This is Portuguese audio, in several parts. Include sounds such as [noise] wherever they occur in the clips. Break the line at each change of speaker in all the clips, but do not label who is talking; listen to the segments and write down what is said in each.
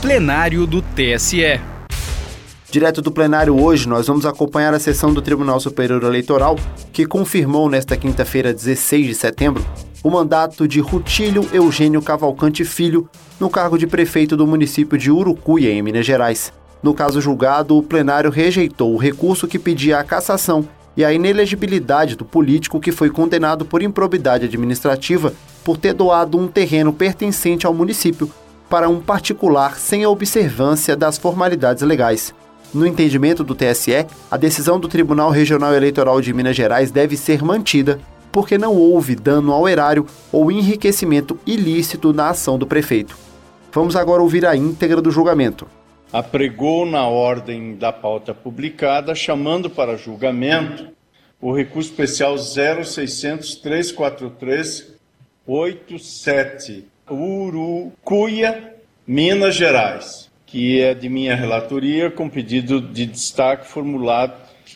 plenário do TSE.
Direto do plenário hoje, nós vamos acompanhar a sessão do Tribunal Superior Eleitoral, que confirmou nesta quinta-feira, 16 de setembro, o mandato de Rutílio Eugênio Cavalcante Filho no cargo de prefeito do município de Urucuia, em Minas Gerais. No caso julgado, o plenário rejeitou o recurso que pedia a cassação e a inelegibilidade do político que foi condenado por improbidade administrativa por ter doado um terreno pertencente ao município para um particular sem a observância das formalidades legais. No entendimento do TSE, a decisão do Tribunal Regional Eleitoral de Minas Gerais deve ser mantida porque não houve dano ao erário ou enriquecimento ilícito na ação do prefeito. Vamos agora ouvir a íntegra do julgamento.
Apregou na ordem da pauta publicada, chamando para julgamento o recurso especial 0600 343 87 Urucuia, Minas Gerais que é de minha relatoria, com pedido de destaque formulado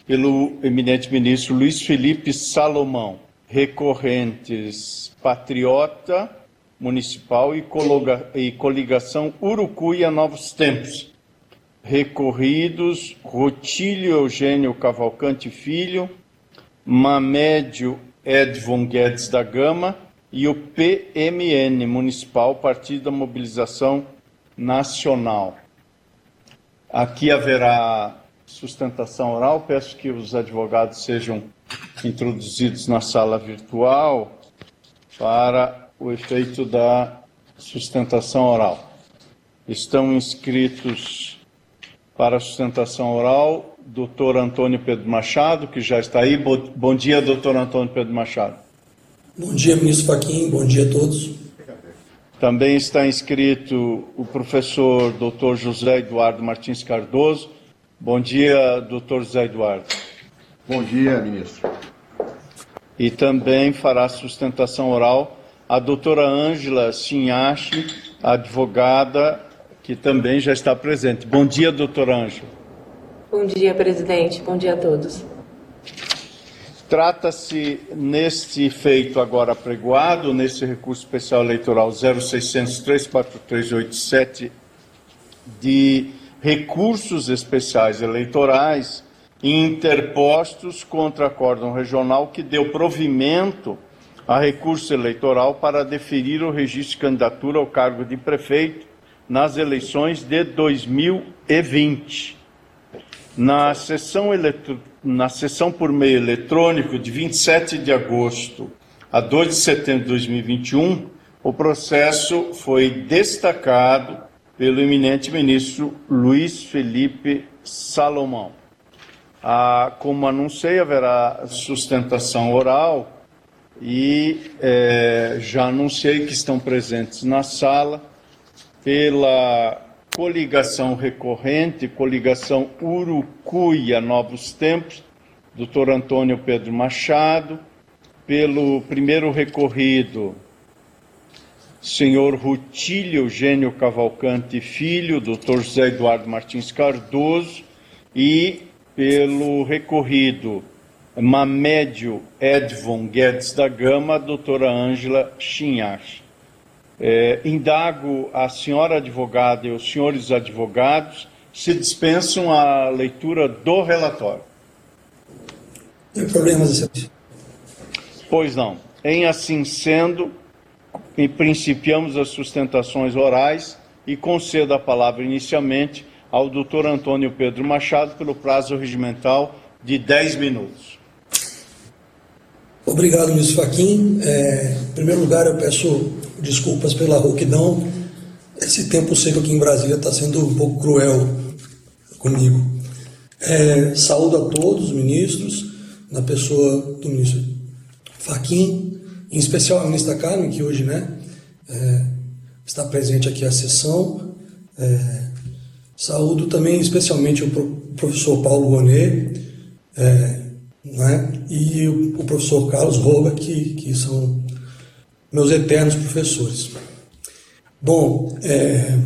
pelo eminente ministro Luiz Felipe Salomão, recorrentes Patriota Municipal e, e Coligação Urucuia Novos Tempos, recorridos Rotílio Eugênio Cavalcante Filho, Mamédio Edvon Guedes da Gama e o PMN Municipal, Partido da Mobilização Nacional. Aqui haverá sustentação oral. Peço que os advogados sejam introduzidos na sala virtual para o efeito da sustentação oral. Estão inscritos para a sustentação oral doutor Antônio Pedro Machado, que já está aí. Bom dia, doutor Antônio Pedro Machado.
Bom dia, ministro Faquim. Bom dia a todos.
Também está inscrito o professor Dr. José Eduardo Martins Cardoso. Bom dia, doutor José Eduardo.
Bom dia, ministro.
E também fará sustentação oral a doutora Ângela Sinhache, advogada, que também já está presente. Bom dia, doutora Ângela.
Bom dia, presidente. Bom dia a todos.
Trata-se, neste feito agora pregoado, nesse recurso especial eleitoral 0600-34387, de recursos especiais eleitorais interpostos contra acórdão regional que deu provimento a recurso eleitoral para deferir o registro de candidatura ao cargo de prefeito nas eleições de 2020. Na sessão eleitoral na sessão por meio eletrônico de 27 de agosto a 2 de setembro de 2021, o processo foi destacado pelo eminente ministro Luiz Felipe Salomão. Ah, como anunciei, haverá sustentação oral e é, já anunciei que estão presentes na sala pela coligação recorrente, coligação Urucuia Novos Tempos, doutor Antônio Pedro Machado, pelo primeiro recorrido, senhor Rutílio Eugênio Cavalcante Filho, doutor José Eduardo Martins Cardoso, e pelo recorrido Mamédio Edvon Guedes da Gama, doutora Ângela Chinhache. É, indago a senhora advogada e os senhores advogados se dispensam a leitura do relatório.
Tem problemas, excelência.
Pois não. Em assim sendo, principiamos as sustentações orais e concedo a palavra inicialmente ao doutor Antônio Pedro Machado pelo prazo regimental de 10 minutos.
Obrigado, ministro Faquim. É, em primeiro lugar, eu peço desculpas pela rouquidão. Esse tempo seco aqui em Brasília está sendo um pouco cruel comigo. É, saúdo a todos os ministros, na pessoa do ministro Faquim, em especial a ministra Carmen, que hoje né, é, está presente aqui à sessão. É, saúdo também especialmente o professor Paulo Bonet, é, né, e o professor Carlos Roba, que, que são meus eternos professores. Bom, é,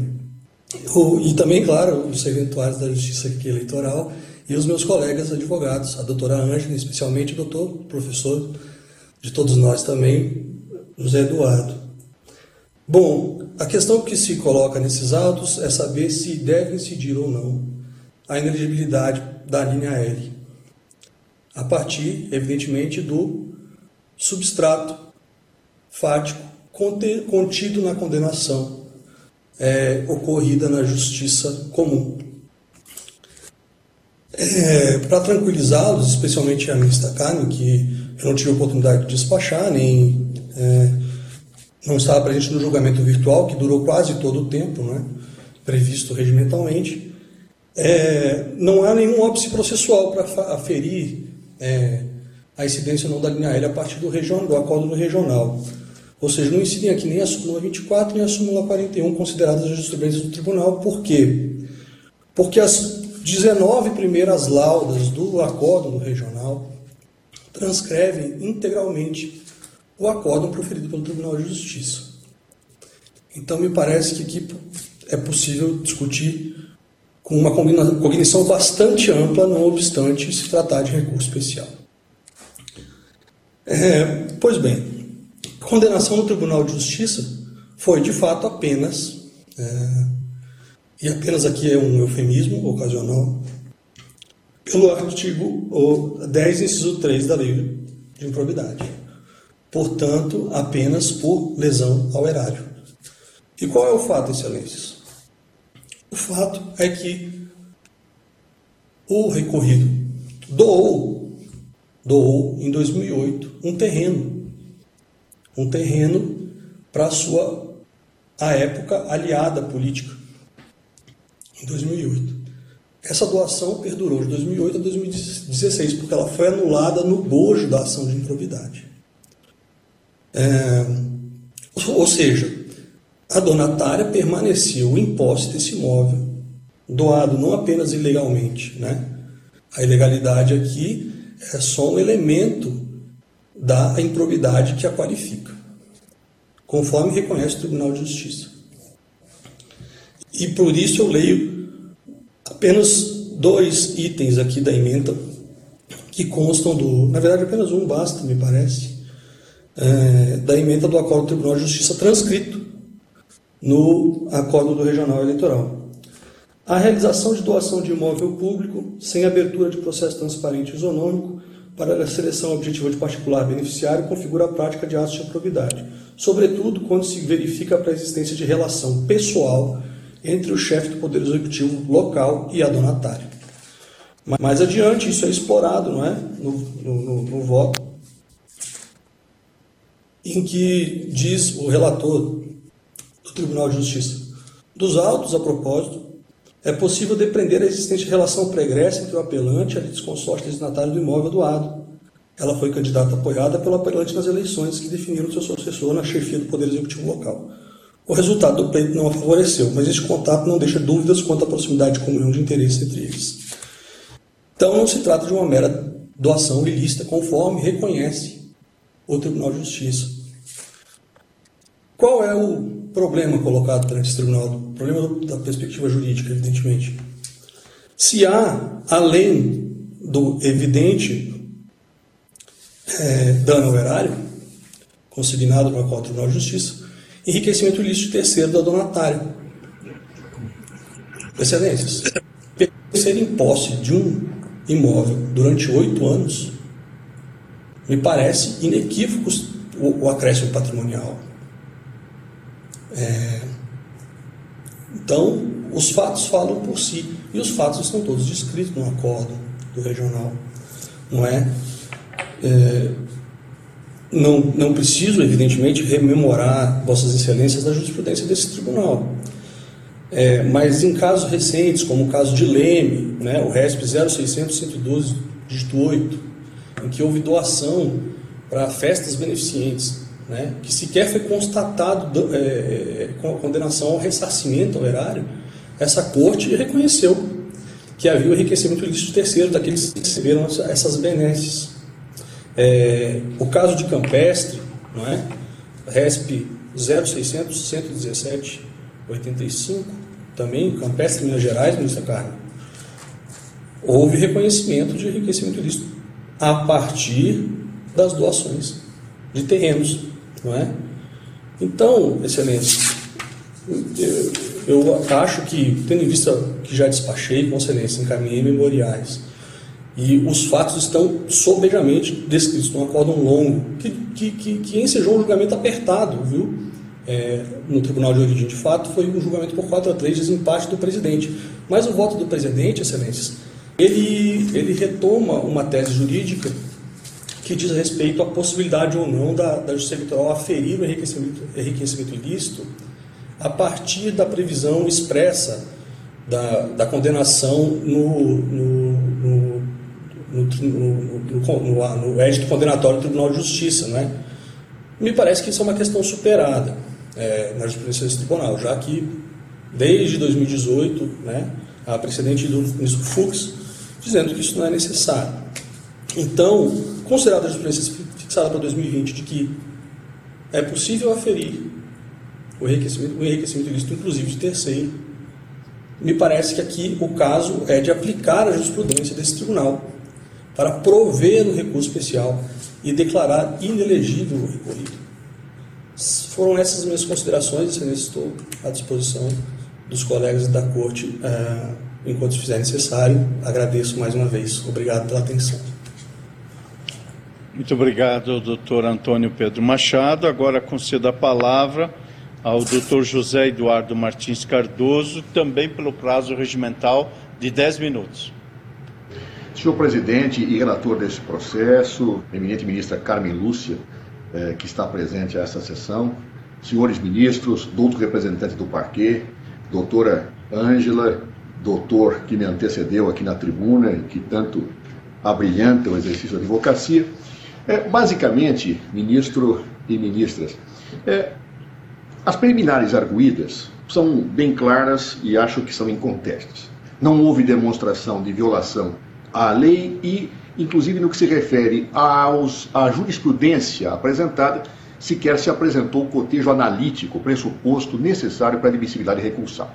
e também, claro, os eventuários da Justiça Eleitoral e os meus colegas advogados, a doutora Ângela, especialmente o doutor, professor de todos nós também, José Eduardo. Bom, a questão que se coloca nesses autos é saber se deve incidir ou não a ineligibilidade da linha L, a partir, evidentemente, do substrato fático contido na condenação é, ocorrida na justiça comum. É, Para tranquilizá-los, especialmente a ministra Carmen, que eu não tive oportunidade de despachar, nem é, não estava presente no julgamento virtual, que durou quase todo o tempo, né, previsto regimentalmente, é, não há nenhum óbice processual para aferir é, a incidência não da linha L a partir do, do acordo regional. Ou seja, não incidem aqui nem a súmula 24 nem a súmula 41 consideradas as jurisprudências do tribunal. Por quê? Porque as 19 primeiras laudas do acordo do regional transcrevem integralmente o acórdão proferido pelo Tribunal de Justiça. Então, me parece que aqui é possível discutir com uma cognição bastante ampla, não obstante se tratar de recurso especial. É, pois bem, condenação do Tribunal de Justiça foi de fato apenas, é, e apenas aqui é um eufemismo ocasional, pelo artigo 10, inciso 3 da Lei de Improbidade. Portanto, apenas por lesão ao erário. E qual é o fato, excelências? O fato é que o recorrido doou, doou em 2008 um terreno, um terreno para a sua, a época, aliada política, em 2008. Essa doação perdurou de 2008 a 2016, porque ela foi anulada no bojo da ação de improbidade. É, ou seja, a donatária permaneceu em posse desse imóvel, doado não apenas ilegalmente. Né? A ilegalidade aqui é só um elemento da improbidade que a qualifica, conforme reconhece o Tribunal de Justiça. E por isso eu leio apenas dois itens aqui da emenda que constam do. Na verdade, apenas um basta, me parece, é, da emenda do Acordo do Tribunal de Justiça transcrito no acordo do Regional Eleitoral. A realização de doação de imóvel público sem abertura de processo transparente e isonômico para a seleção objetiva de particular beneficiário configura a prática de atos de improbidade, sobretudo quando se verifica a preexistência de relação pessoal entre o chefe do Poder Executivo local e a donatária. Mais adiante, isso é explorado não é? no, no, no, voto, em que diz o relator Tribunal de Justiça. Dos autos, a propósito, é possível depreender a existente relação pregressa entre o apelante e a litisconsorte destinatário do imóvel doado. Ela foi candidata apoiada pelo apelante nas eleições que definiram seu sucessor na chefia do Poder Executivo local. O resultado do pleito não a favoreceu, mas este contato não deixa dúvidas quanto à proximidade de comunhão de interesse entre eles. Então não se trata de uma mera doação ilícita, conforme reconhece o Tribunal de Justiça. Qual é o problema colocado perante esse tribunal, problema da perspectiva jurídica, evidentemente. Se há, além do evidente é, dano ao erário, consignado acordo do Tribunal de Justiça, enriquecimento ilícito terceiro da donatária. Excelências, ser em posse de um imóvel durante oito anos me parece inequívoco o, o acréscimo patrimonial. É... Então, os fatos falam por si. E os fatos estão todos descritos no acordo do regional. Não é? é... Não, não preciso, evidentemente, rememorar Vossas Excelências da jurisprudência desse tribunal. É, mas em casos recentes, como o caso de Leme, né, o RESP 0600 112, dígito 8, em que houve doação para festas beneficentes né, que sequer foi constatado é, a condenação ao ressarcimento ao erário, essa corte reconheceu que havia o enriquecimento ilícito terceiro daqueles que receberam essas benesses. É, o caso de Campestre, não é? RESP 0600 117 85, também Campestre, Minas Gerais, ministra Carmen. Houve reconhecimento de enriquecimento ilícito a partir das doações de terrenos não é? Então, excelência, Eu acho que, tendo em vista que já despachei com excelência, encaminhei memoriais, e os fatos estão sobejamente descritos num acórdão longo, que, que, que, que ensejou um julgamento apertado, viu? É, no Tribunal de Origem de Fato, foi um julgamento por 4 a 3, desempate do presidente. Mas o voto do presidente, excelências, ele, ele retoma uma tese jurídica que diz respeito à possibilidade ou não da, da Justiça Eleitoral aferir o enriquecimento, enriquecimento ilícito a partir da previsão expressa da, da condenação no, no, no, no, no édito condenatório do Tribunal de Justiça. Né? Me parece que isso é uma questão superada é, na jurisprudência desse tribunal, já que desde 2018 né, há precedente do ministro Fux dizendo que isso não é necessário. Então, considerada a jurisprudência fixada para 2020 de que é possível aferir o enriquecimento, o enriquecimento ilícito, inclusive de terceiro, me parece que aqui o caso é de aplicar a jurisprudência desse tribunal para prover o recurso especial e declarar inelegível o recorrido. Foram essas minhas considerações, e estou à disposição dos colegas da Corte uh, enquanto fizer necessário. Agradeço mais uma vez. Obrigado pela atenção.
Muito obrigado, doutor Antônio Pedro Machado. Agora concedo a palavra ao doutor José Eduardo Martins Cardoso, também pelo prazo regimental de 10 minutos.
Senhor presidente e relator desse processo, eminente ministra Carmen Lúcia, eh, que está presente a essa sessão, senhores ministros, doutor representante do parquê, doutora Ângela, doutor que me antecedeu aqui na tribuna e que tanto abrilhanta o exercício da advocacia. É, basicamente, ministro e ministras, é, as preliminares arguídas são bem claras e acho que são incontestas. Não houve demonstração de violação à lei e, inclusive no que se refere aos, à jurisprudência apresentada, sequer se apresentou o cotejo analítico pressuposto necessário para a admissibilidade recursal.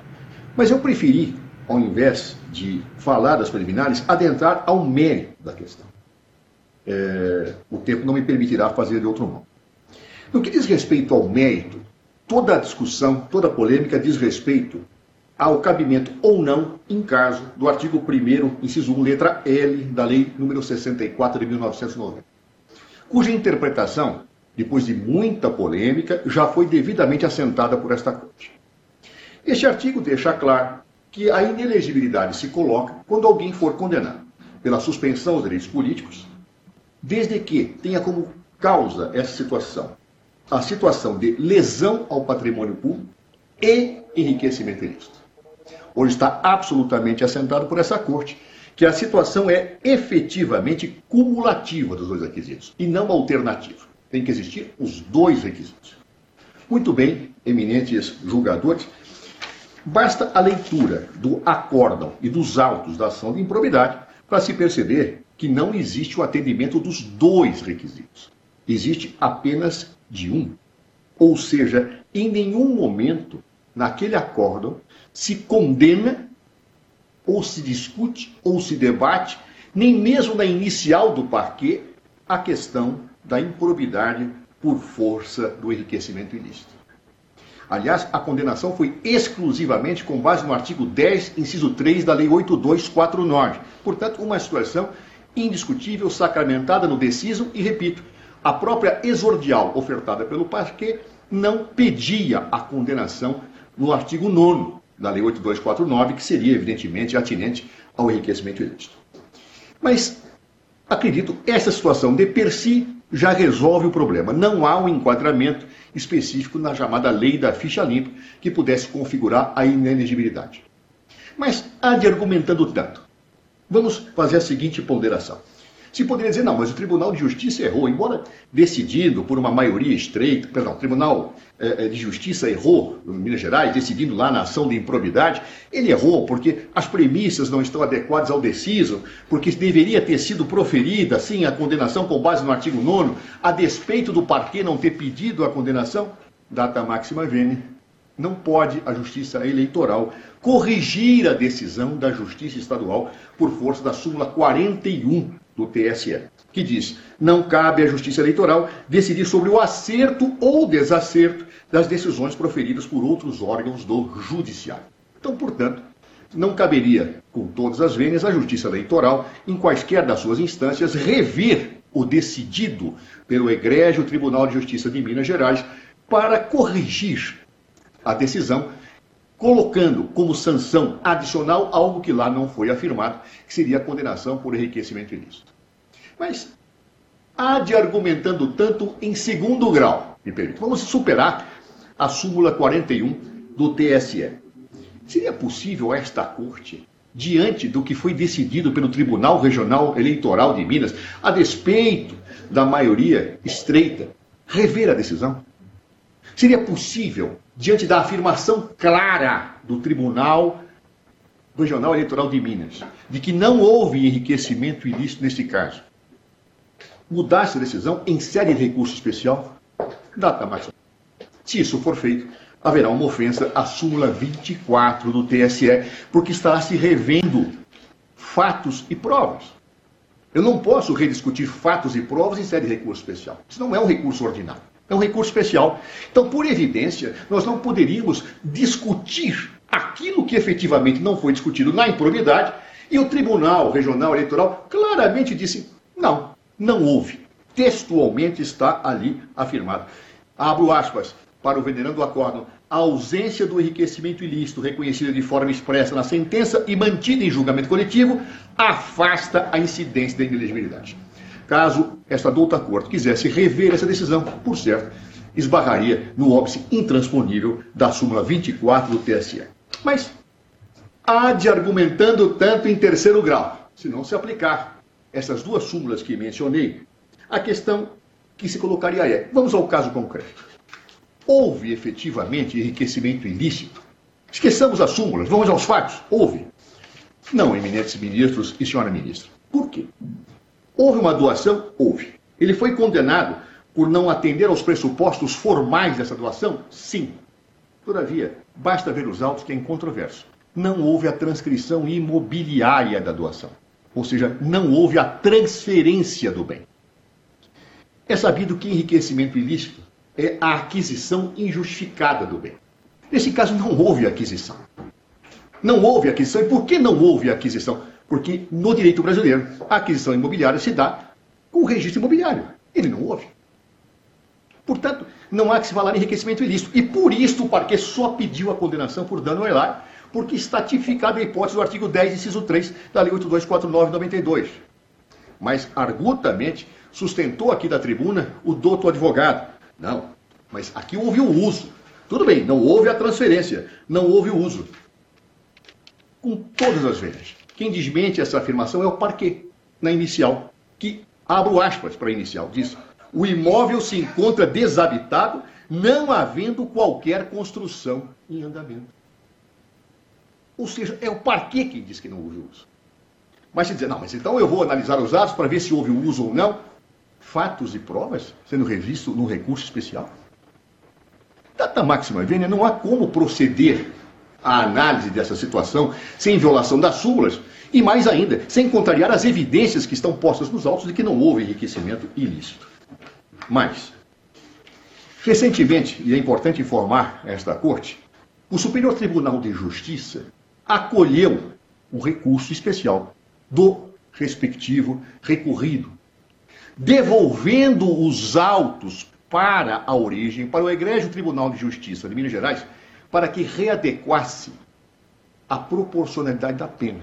Mas eu preferi, ao invés de falar das preliminares, adentrar ao mérito da questão. É, o tempo não me permitirá fazer de outro modo. No que diz respeito ao mérito, toda a discussão, toda a polêmica diz respeito ao cabimento ou não, em caso do artigo 1 inciso 1, letra L da Lei número 64 de 1990, cuja interpretação, depois de muita polêmica, já foi devidamente assentada por esta Corte. Este artigo deixa claro que a inelegibilidade se coloca quando alguém for condenado pela suspensão dos direitos políticos, desde que tenha como causa essa situação a situação de lesão ao patrimônio público e enriquecimento ilícito. Hoje está absolutamente assentado por essa corte que a situação é efetivamente cumulativa dos dois requisitos e não alternativa. Tem que existir os dois requisitos. Muito bem, eminentes julgadores, basta a leitura do acórdão e dos autos da ação de improbidade para se perceber que não existe o atendimento dos dois requisitos. Existe apenas de um. Ou seja, em nenhum momento, naquele acórdão, se condena, ou se discute, ou se debate, nem mesmo na inicial do parquê, a questão da improbidade por força do enriquecimento ilícito. Aliás, a condenação foi exclusivamente com base no artigo 10, inciso 3 da Lei 8249. Portanto, uma situação indiscutível, sacramentada no deciso e, repito, a própria exordial ofertada pelo parquet não pedia a condenação no artigo 9 da Lei 8249, que seria, evidentemente, atinente ao enriquecimento ilícito. Mas, acredito, essa situação de per si já resolve o problema. Não há um enquadramento específico na chamada lei da ficha limpa que pudesse configurar a inelegibilidade. Mas há de argumentando tanto. Vamos fazer a seguinte ponderação. Se poderia dizer, não, mas o Tribunal de Justiça errou, embora decidido por uma maioria estreita, perdão, o Tribunal eh, de Justiça errou, em Minas Gerais, decidindo lá na ação de improbidade, ele errou porque as premissas não estão adequadas ao deciso, porque deveria ter sido proferida, sim, a condenação com base no artigo 9 a despeito do parquê não ter pedido a condenação, data máxima vene, não pode a Justiça Eleitoral corrigir a decisão da Justiça Estadual por força da súmula 41 do TSE, que diz: não cabe à Justiça Eleitoral decidir sobre o acerto ou desacerto das decisões proferidas por outros órgãos do Judiciário. Então, portanto, não caberia, com todas as vênias, à Justiça Eleitoral, em quaisquer das suas instâncias, rever o decidido pelo Egrégio Tribunal de Justiça de Minas Gerais para corrigir a decisão, colocando como sanção adicional algo que lá não foi afirmado, que seria a condenação por enriquecimento ilícito. Mas há de argumentando tanto em segundo grau, me permite. Vamos superar a súmula 41 do TSE. Seria possível esta corte, diante do que foi decidido pelo Tribunal Regional Eleitoral de Minas, a despeito da maioria estreita, rever a decisão? Seria possível, diante da afirmação clara do Tribunal Regional Eleitoral de Minas, de que não houve enriquecimento ilícito neste caso, mudar essa decisão em série de recurso especial? Data mais. Se isso for feito, haverá uma ofensa à súmula 24 do TSE, porque estará se revendo fatos e provas. Eu não posso rediscutir fatos e provas em sede de recurso especial. Isso não é um recurso ordinário, é um recurso especial. Então, por evidência, nós não poderíamos discutir aquilo que efetivamente não foi discutido na improbidade e o Tribunal Regional Eleitoral claramente disse: não, não houve. Textualmente está ali afirmado. Abro aspas para o venerando acórdão, a ausência do enriquecimento ilícito reconhecida de forma expressa na sentença e mantida em julgamento coletivo afasta a incidência da inelegibilidade. Caso esta douta corte quisesse rever essa decisão, por certo, esbarraria no óbice intransponível da súmula 24 do TSE. Mas há de argumentando tanto em terceiro grau, se não se aplicar essas duas súmulas que mencionei, a questão que se colocaria é: vamos ao caso concreto. Houve efetivamente enriquecimento ilícito? Esqueçamos as súmulas, vamos aos fatos. Houve. Não, eminentes ministros e senhora ministra. Por quê? Houve uma doação? Houve. Ele foi condenado por não atender aos pressupostos formais dessa doação? Sim. Todavia, basta ver os autos que é incontroverso. Não houve a transcrição imobiliária da doação. Ou seja, não houve a transferência do bem. É sabido que enriquecimento ilícito é a aquisição injustificada do bem. Nesse caso, não houve aquisição. Não houve aquisição. E por que não houve aquisição? Porque no direito brasileiro, a aquisição imobiliária se dá com o registro imobiliário. Ele não houve. Portanto, não há que se falar em enriquecimento ilícito. E por isso o parquet só pediu a condenação por dano ao erário, porque está tipificada a hipótese do artigo 10, inciso 3 da Lei 8249-92. Mas argutamente sustentou aqui da tribuna o doutor advogado, não, mas aqui houve o uso. Tudo bem, não houve a transferência, não houve o uso. Com todas as vezes. Quem desmente essa afirmação é o parquet, na inicial, que, abro aspas para a inicial, diz: o imóvel se encontra desabitado, não havendo qualquer construção em andamento. Ou seja, é o parquet quem diz que não houve uso. Mas se dizer, não, mas então eu vou analisar os atos para ver se houve uso ou não, fatos e provas sendo revisto no recurso especial? Data máxima vênia, não há como proceder à análise dessa situação sem violação das súmulas e, mais ainda, sem contrariar as evidências que estão postas nos autos de que não houve enriquecimento ilícito. Mas, recentemente, e é importante informar esta Corte, o Superior Tribunal de Justiça acolheu o recurso especial do respectivo recorrido devolvendo os autos para a origem, para o Egrégio Tribunal de Justiça de Minas Gerais, para que readequasse a proporcionalidade da pena.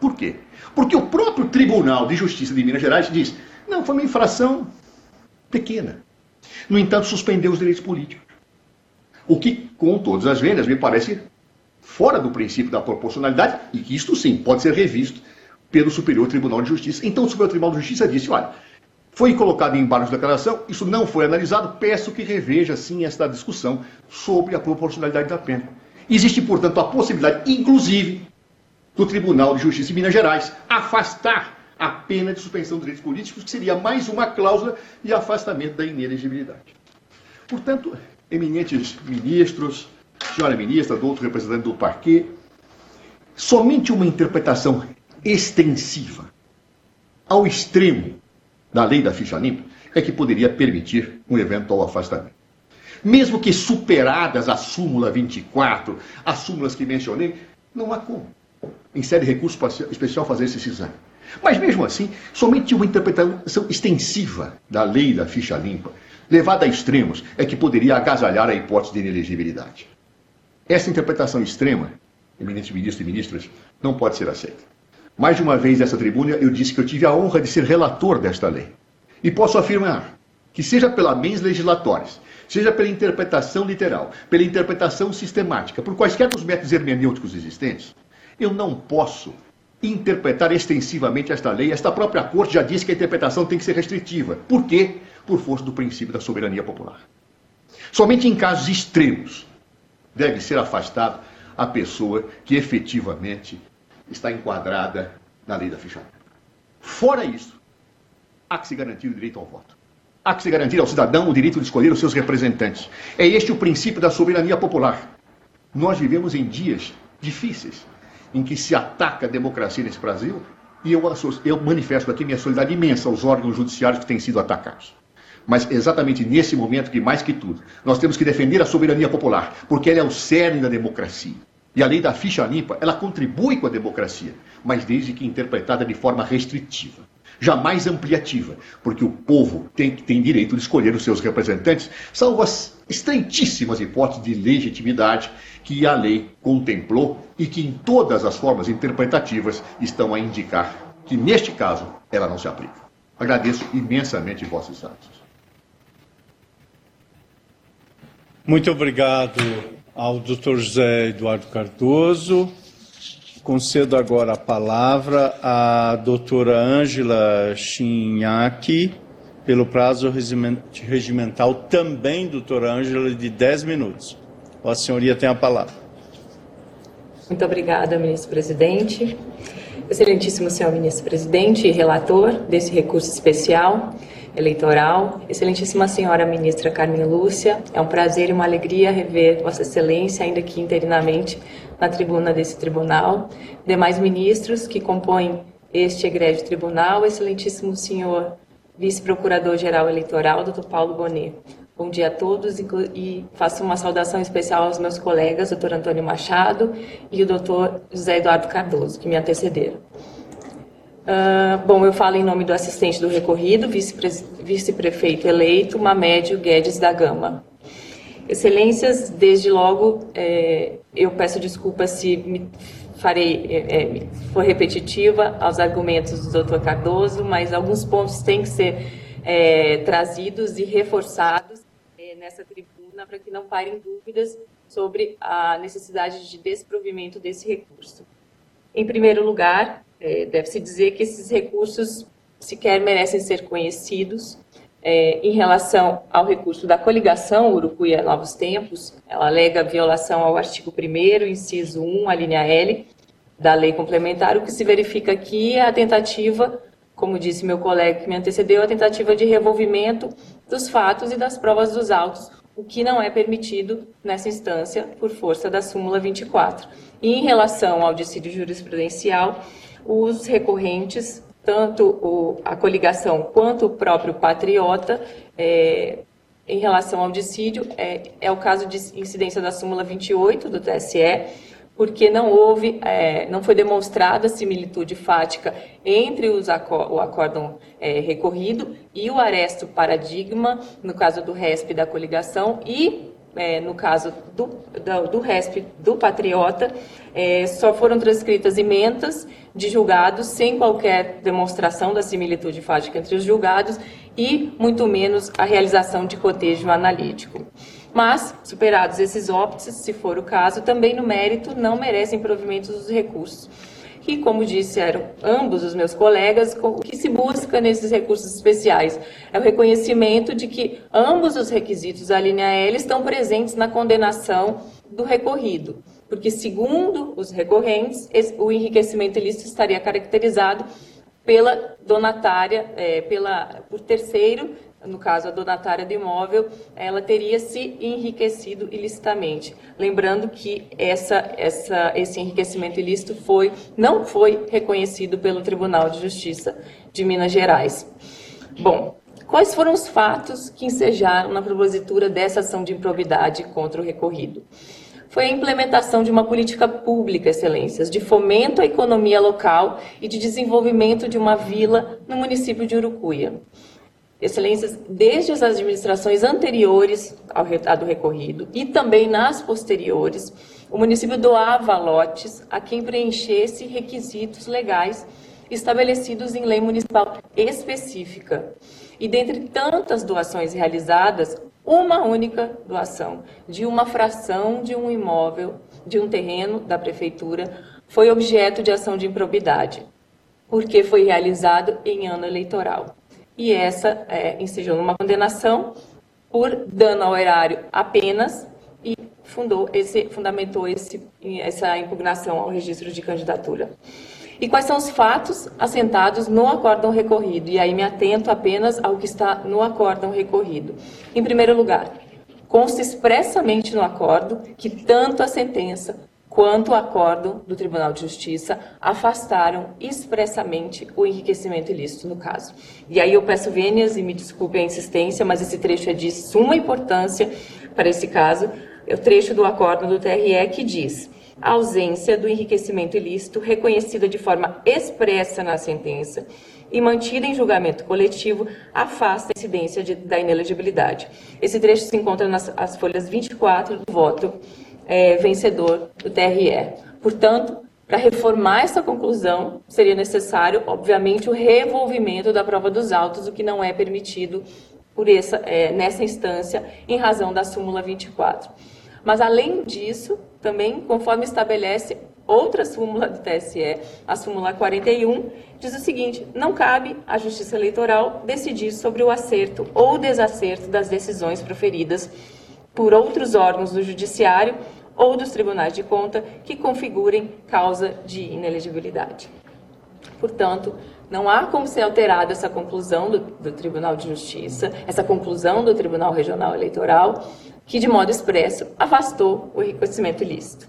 Por quê? Porque o próprio Tribunal de Justiça de Minas Gerais diz: não, foi uma infração pequena. No entanto, suspendeu os direitos políticos. O que, com todas as vendas, me parece fora do princípio da proporcionalidade, e que isto sim pode ser revisto pelo Superior Tribunal de Justiça. Então o Superior Tribunal de Justiça disse: olha, foi colocado em embargo de declaração, isso não foi analisado, peço que reveja sim esta discussão sobre a proporcionalidade da pena. Existe, portanto, a possibilidade, inclusive, do Tribunal de Justiça de Minas Gerais afastar a pena de suspensão de direitos políticos, que seria mais uma cláusula de afastamento da inelegibilidade. Portanto, eminentes ministros, senhora ministra, doutor representante do parquê, somente uma interpretação extensiva ao extremo da lei da ficha limpa é que poderia permitir um eventual afastamento. Mesmo que superadas a súmula 24, as súmulas que mencionei, não há como, em sede de recurso especial, fazer esse exame. Mas mesmo assim, somente uma interpretação extensiva da lei da ficha limpa, levada a extremos, é que poderia agasalhar a hipótese de inelegibilidade. Essa interpretação extrema, eminentes ministros e ministras, não pode ser aceita. Mais de uma vez nessa tribuna eu disse que eu tive a honra de ser relator desta lei. E posso afirmar que, seja pela mens legislatórias, seja pela interpretação literal, pela interpretação sistemática, por quaisquer dos métodos hermenêuticos existentes, eu não posso interpretar extensivamente esta lei. Esta própria corte já disse que a interpretação tem que ser restritiva. Por quê? Por força do princípio da soberania popular. Somente em casos extremos deve ser afastado a pessoa que efetivamente está enquadrada na lei da ficha. Fora isso, há que se garantir o direito ao voto. Há que se garantir ao cidadão o direito de escolher os seus representantes. É este o princípio da soberania popular. Nós vivemos em dias difíceis em que se ataca a democracia nesse Brasil e eu, eu manifesto aqui minha solidariedade imensa aos órgãos judiciários que têm sido atacados. Mas exatamente nesse momento que, mais que tudo, nós temos que defender a soberania popular, porque ela é o cerne da democracia. E a lei da ficha limpa, ela contribui com a democracia, mas desde que interpretada de forma restritiva jamais ampliativa, porque o povo tem, tem direito de escolher os seus representantes, salvo as estreitíssimas hipóteses de legitimidade que a lei contemplou e que, em todas as formas interpretativas, estão a indicar que, neste caso, ela não se aplica. Agradeço imensamente vossos atos.
Muito obrigado ao Dr. José Eduardo Cardoso. Concedo agora a palavra à doutora Ângela Chinhaque, pelo prazo regimental, também, doutora Ângela, de 10 minutos. A senhoria tem a palavra.
Muito obrigada, ministro presidente. Excelentíssimo senhor ministro presidente e relator desse recurso especial eleitoral, excelentíssima senhora ministra Carmen Lúcia, é um prazer e uma alegria rever Vossa Excelência, ainda que interinamente, na tribuna desse tribunal, demais ministros que compõem este egrégio tribunal, excelentíssimo senhor vice-procurador-geral eleitoral, doutor Paulo Bonet. Bom dia a todos e faço uma saudação especial aos meus colegas, doutor Antônio Machado e o doutor José Eduardo Cardoso, que me antecederam. Uh, bom, eu falo em nome do assistente do recorrido, vice-prefeito eleito, Mamédio Guedes da Gama. Excelências, desde logo, é, eu peço desculpas se me farei, é, é, for repetitiva aos argumentos do Dr. Cardoso, mas alguns pontos têm que ser é, trazidos e reforçados nessa tribuna para que não parem dúvidas sobre a necessidade de desprovimento desse recurso. Em primeiro lugar, é, deve-se dizer que esses recursos sequer merecem ser conhecidos, é, em relação ao recurso da coligação Urucuia Novos Tempos, ela alega violação ao artigo 1 inciso 1, a linha L, da lei complementar. O que se verifica aqui é a tentativa, como disse meu colega que me antecedeu, a tentativa de revolvimento dos fatos e das provas dos autos, o que não é permitido nessa instância por força da súmula 24. E em relação ao dissídio jurisprudencial, os recorrentes tanto o, a coligação quanto o próprio patriota, é, em relação ao dissídio, é, é, o caso de incidência da súmula 28 do TSE, porque não houve, é, não foi demonstrada similitude fática entre os, o acórdão é, recorrido e o aresto paradigma, no caso do RESP da coligação, e é, no caso do, do, do RESP do Patriota, é, só foram transcritas emendas de julgados sem qualquer demonstração da similitude fática entre os julgados e muito menos a realização de cotejo analítico. Mas, superados esses óbices, se for o caso, também no mérito não merecem provimento dos recursos que, como disseram ambos os meus colegas, o que se busca nesses recursos especiais é o reconhecimento de que ambos os requisitos da linha L estão presentes na condenação do recorrido, porque, segundo os recorrentes, o enriquecimento ilícito estaria caracterizado pela donatária, é, pela, por terceiro, no caso a donatária do imóvel, ela teria se enriquecido ilicitamente. Lembrando que essa, essa, esse enriquecimento ilícito foi, não foi reconhecido pelo Tribunal de Justiça de Minas Gerais. Bom, quais foram os fatos que ensejaram na propositura dessa ação de improbidade contra o recorrido? foi a implementação de uma política pública, excelências, de fomento à economia local e de desenvolvimento de uma vila no município de Urucuia. Excelências, desde as administrações anteriores ao do recorrido e também nas posteriores, o município doava lotes a quem preenchesse requisitos legais estabelecidos em lei municipal específica. E dentre tantas doações realizadas, uma única doação de uma fração de um imóvel, de um terreno da prefeitura, foi objeto de ação de improbidade, porque foi realizado em ano eleitoral. E essa é, ensejou numa condenação por dano ao erário apenas e fundou esse, fundamentou esse, essa impugnação ao registro de candidatura. E quais são os fatos assentados no acórdão recorrido? E aí me atento apenas ao que está no acórdão recorrido. Em primeiro lugar, consta expressamente no acordo que tanto a sentença quanto acórdão do Tribunal de Justiça afastaram expressamente o enriquecimento ilícito no caso. E aí eu peço vênias e me desculpe a insistência, mas esse trecho é de suma importância para esse caso. É o trecho do acórdão do TRE que diz a ausência do enriquecimento ilícito reconhecida de forma expressa na sentença e mantida em julgamento coletivo afasta a incidência de, da inelegibilidade. Esse trecho se encontra nas as folhas 24 do voto é, vencedor do TRE. Portanto, para reformar essa conclusão, seria necessário, obviamente, o revolvimento da prova dos autos, o que não é permitido por essa, é, nessa instância, em razão da súmula 24. Mas, além disso, também, conforme estabelece outra súmula do TSE, a súmula 41, diz o seguinte: não cabe à Justiça Eleitoral decidir sobre o acerto ou desacerto das decisões proferidas por outros órgãos do Judiciário ou dos tribunais de conta que configurem causa de inelegibilidade. Portanto, não há como ser alterada essa conclusão do, do, Tribunal de Justiça, essa conclusão do Tribunal Regional Eleitoral, que de modo expresso afastou o enriquecimento ilícito.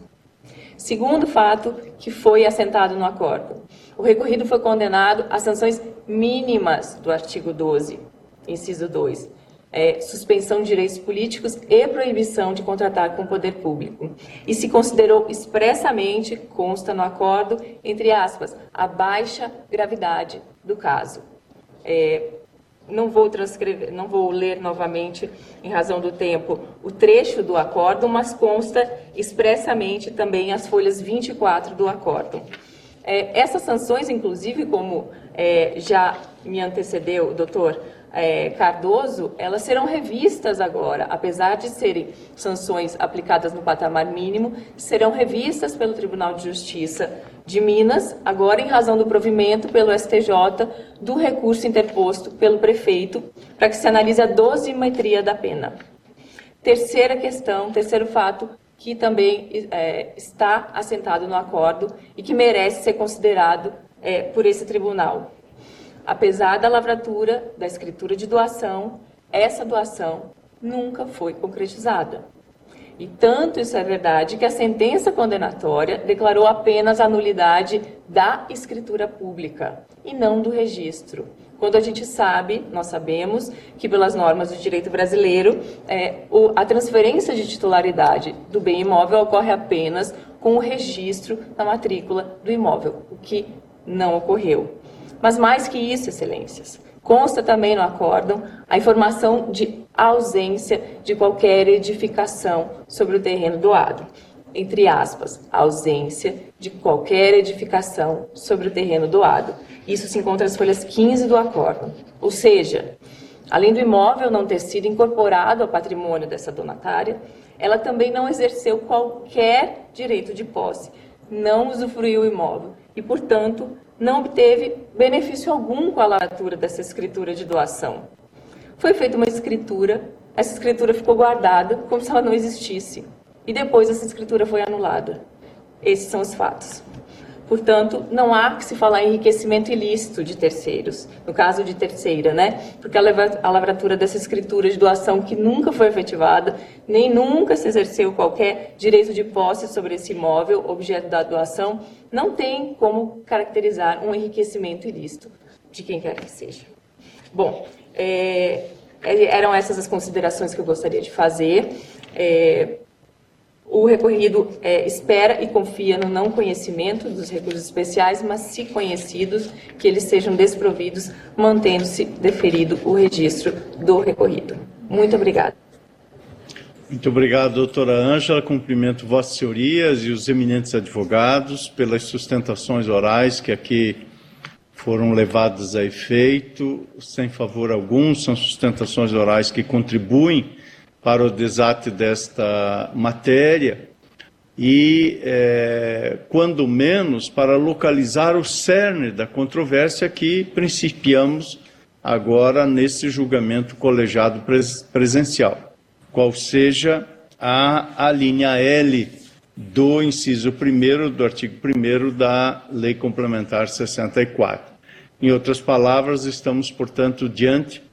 Segundo fato que foi assentado no acordo, o recorrido foi condenado a sanções mínimas do artigo 12, inciso 2, é, suspensão de direitos políticos e proibição de contratar com o poder público. E se considerou expressamente, consta no acordo, entre aspas, a baixa gravidade do caso. É, não vou transcrever, não vou ler novamente em razão do tempo o trecho do acórdão, mas consta expressamente também as folhas 24 do acórdão. É, essas sanções, inclusive, como é, já me antecedeu doutor é, Cardoso, elas serão revistas agora, apesar de serem sanções aplicadas no patamar mínimo, serão revistas pelo Tribunal de Justiça de Minas, agora em razão do provimento pelo STJ do recurso interposto pelo prefeito, para que se analise a dosimetria da pena. Terceira questão, terceiro fato, que também é, está assentado no acordo e que merece ser considerado é, por esse tribunal. Apesar da lavratura da escritura de doação, essa doação nunca foi concretizada. E tanto isso é verdade que a sentença condenatória declarou apenas a nulidade da escritura pública e não do registro. Quando a gente sabe, nós sabemos que pelas normas do direito brasileiro, é, o, a transferência de titularidade do bem imóvel ocorre apenas com o registro na matrícula do imóvel, o que não ocorreu. Mas mais que isso, excelências, Consta também no acórdão a informação de ausência de qualquer edificação sobre o terreno doado. Entre aspas, ausência de qualquer edificação sobre o terreno doado. Isso se encontra nas folhas 15 do acórdão. Ou seja, além do imóvel não ter sido incorporado ao patrimônio dessa donatária, ela também não exerceu qualquer direito de posse, não usufruiu o imóvel e, portanto, não obteve benefício algum com a lavratura dessa escritura de doação. Foi feita uma escritura, essa escritura ficou guardada como se ela não existisse, e depois essa escritura foi anulada. Esses são os fatos. Portanto, não há que se falar em enriquecimento ilícito de terceiros, no caso de terceira, né? Porque a lavratura dessa escritura de doação que nunca foi efetivada, nem nunca se exerceu qualquer direito de posse sobre esse imóvel, objeto da doação, não tem como caracterizar um enriquecimento ilícito de quem quer que seja. Bom, é, eram essas as considerações que eu gostaria de fazer. É, o recorrido é, espera e confia no não conhecimento dos recursos especiais, mas, se conhecidos, que eles sejam desprovidos, mantendo-se deferido o registro do recorrido. Muito obrigada.
Muito obrigado, doutora Ângela. Cumprimento Vossas Senhorias e os eminentes advogados pelas sustentações orais que aqui foram levadas a efeito, sem favor algum. São sustentações orais que contribuem para o desate desta matéria e, é, quando menos, para localizar o cerne da controvérsia que principiamos agora nesse julgamento colegiado pres presencial, qual seja a, a linha L do inciso 1 do artigo 1 da Lei Complementar 64. Em outras palavras, estamos, portanto, diante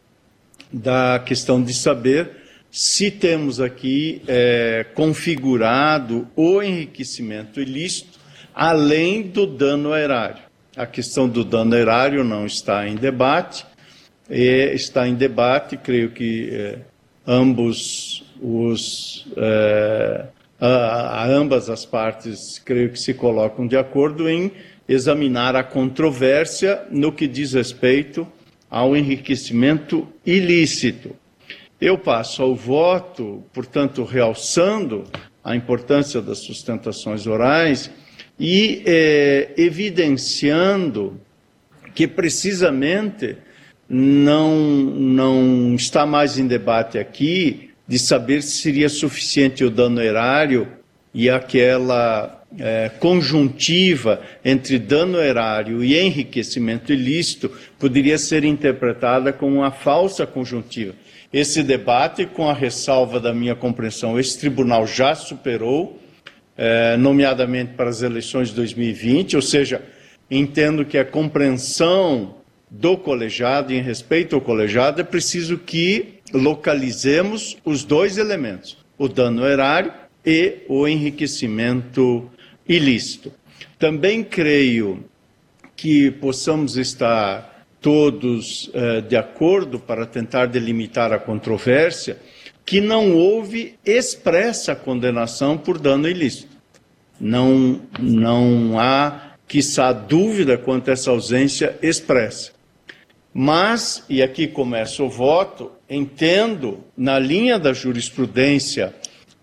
da questão de saber se temos aqui é, configurado o enriquecimento ilícito, além do dano erário. A questão do dano erário não está em debate, está em debate, creio que é, ambos os. É, a, a ambas as partes, creio que se colocam de acordo em examinar a controvérsia no que diz respeito ao enriquecimento ilícito. Eu passo ao voto, portanto, realçando a importância das sustentações orais e é, evidenciando que precisamente não, não está mais em debate aqui de saber se seria suficiente o dano erário e aquela é, conjuntiva entre dano erário e enriquecimento ilícito poderia ser interpretada como uma falsa conjuntiva esse debate, com a ressalva da minha compreensão, esse tribunal já superou, é, nomeadamente para as eleições de 2020, ou seja, entendo que a compreensão do colegiado, em respeito ao colegiado, é preciso que localizemos os dois elementos, o dano erário e o enriquecimento ilícito. Também creio que possamos estar todos uh, de acordo para tentar delimitar a controvérsia, que não houve expressa condenação por dano ilícito. Não, não há, quiçá, dúvida quanto a essa ausência expressa. Mas, e aqui começa o voto, entendo, na linha da jurisprudência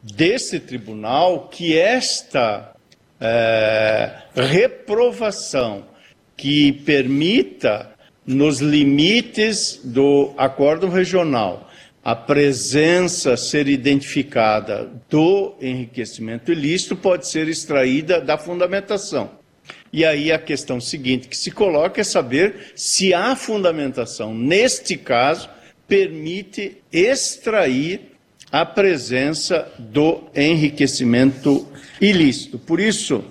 desse tribunal, que esta é, reprovação que permita nos limites do acordo regional, a presença ser identificada do enriquecimento ilícito pode ser extraída da fundamentação. E aí a questão seguinte que se coloca é saber se a fundamentação, neste caso, permite extrair a presença do enriquecimento ilícito. Por isso,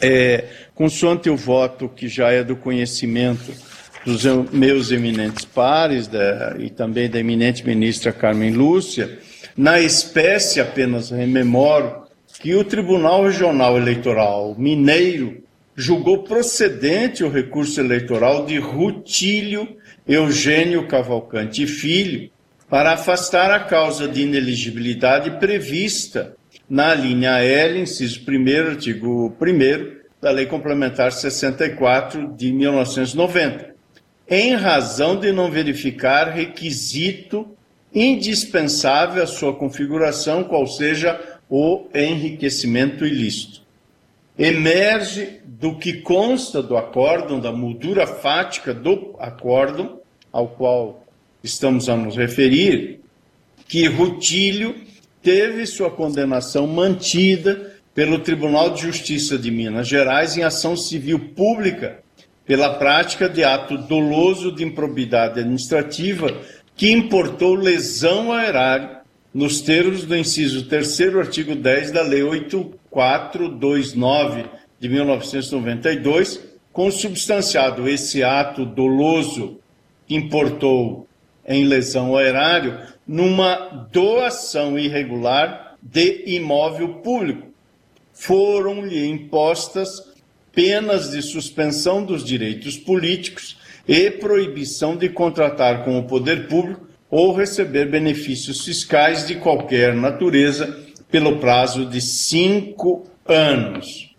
é, consoante o voto que já é do conhecimento dos meus eminentes pares da, e também da eminente ministra Carmen Lúcia, na espécie apenas rememoro que o Tribunal Regional Eleitoral Mineiro julgou procedente o recurso eleitoral de Rutílio Eugênio Cavalcante Filho para afastar a causa de ineligibilidade prevista na linha L, inciso 1 artigo 1 da Lei Complementar 64 de 1990 em razão de não verificar requisito indispensável à sua configuração, qual seja o enriquecimento ilícito. Emerge do que consta do acórdão, da moldura fática do acórdão, ao qual estamos a nos referir, que Rutílio teve sua condenação mantida pelo Tribunal de Justiça de Minas Gerais em ação civil pública pela prática de ato doloso de improbidade administrativa que importou lesão ao erário nos termos do inciso 3 artigo 10 da Lei 8429 de de 1992, consubstanciado esse ato doloso que importou em lesão ao erário numa doação irregular de imóvel público. Foram-lhe impostas penas de suspensão dos direitos políticos e proibição de contratar com o poder público ou receber benefícios fiscais de qualquer natureza pelo prazo de cinco anos.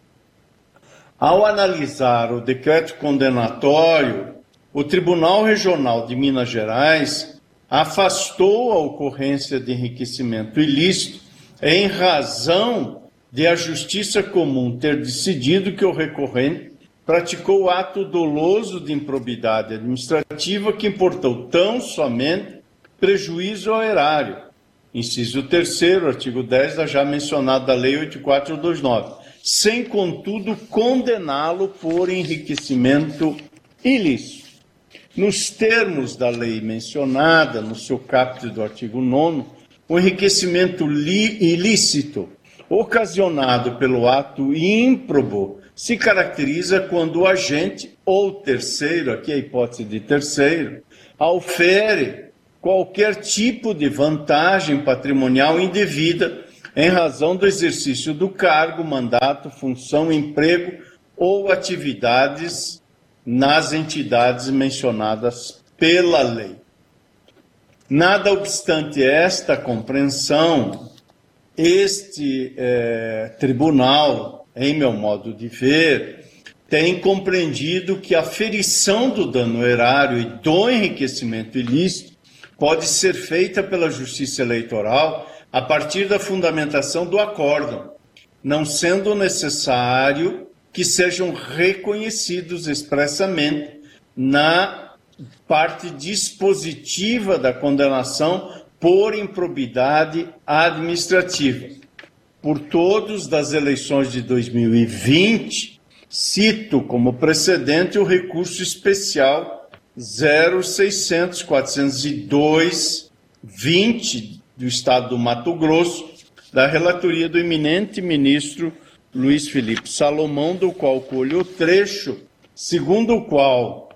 Ao analisar o decreto condenatório, o Tribunal Regional de Minas Gerais afastou a ocorrência de enriquecimento ilícito em razão de a Justiça Comum ter decidido que o recorrente praticou ato doloso de improbidade administrativa que importou tão somente prejuízo ao erário. Inciso 3 artigo 10 da já mencionada Lei 8429, sem contudo condená-lo por enriquecimento ilícito. Nos termos da lei mencionada, no seu caput do artigo 9, o enriquecimento ilícito ocasionado pelo ato ímprobo se caracteriza quando o agente ou terceiro, aqui a hipótese de terceiro, aufere qualquer tipo de vantagem patrimonial indevida em razão do exercício do cargo, mandato, função, emprego ou atividades nas entidades mencionadas pela lei. Nada obstante esta compreensão, este é, tribunal, em meu modo de ver, tem compreendido que a ferição do dano erário e do enriquecimento ilícito pode ser feita pela Justiça Eleitoral a partir da fundamentação do acórdão, não sendo necessário que sejam reconhecidos expressamente na parte dispositiva da condenação por improbidade administrativa. Por todos das eleições de 2020, cito como precedente o recurso especial 0600 402 20 do Estado do Mato Grosso, da relatoria do eminente ministro Luiz Felipe Salomão, do qual colho o trecho, segundo o qual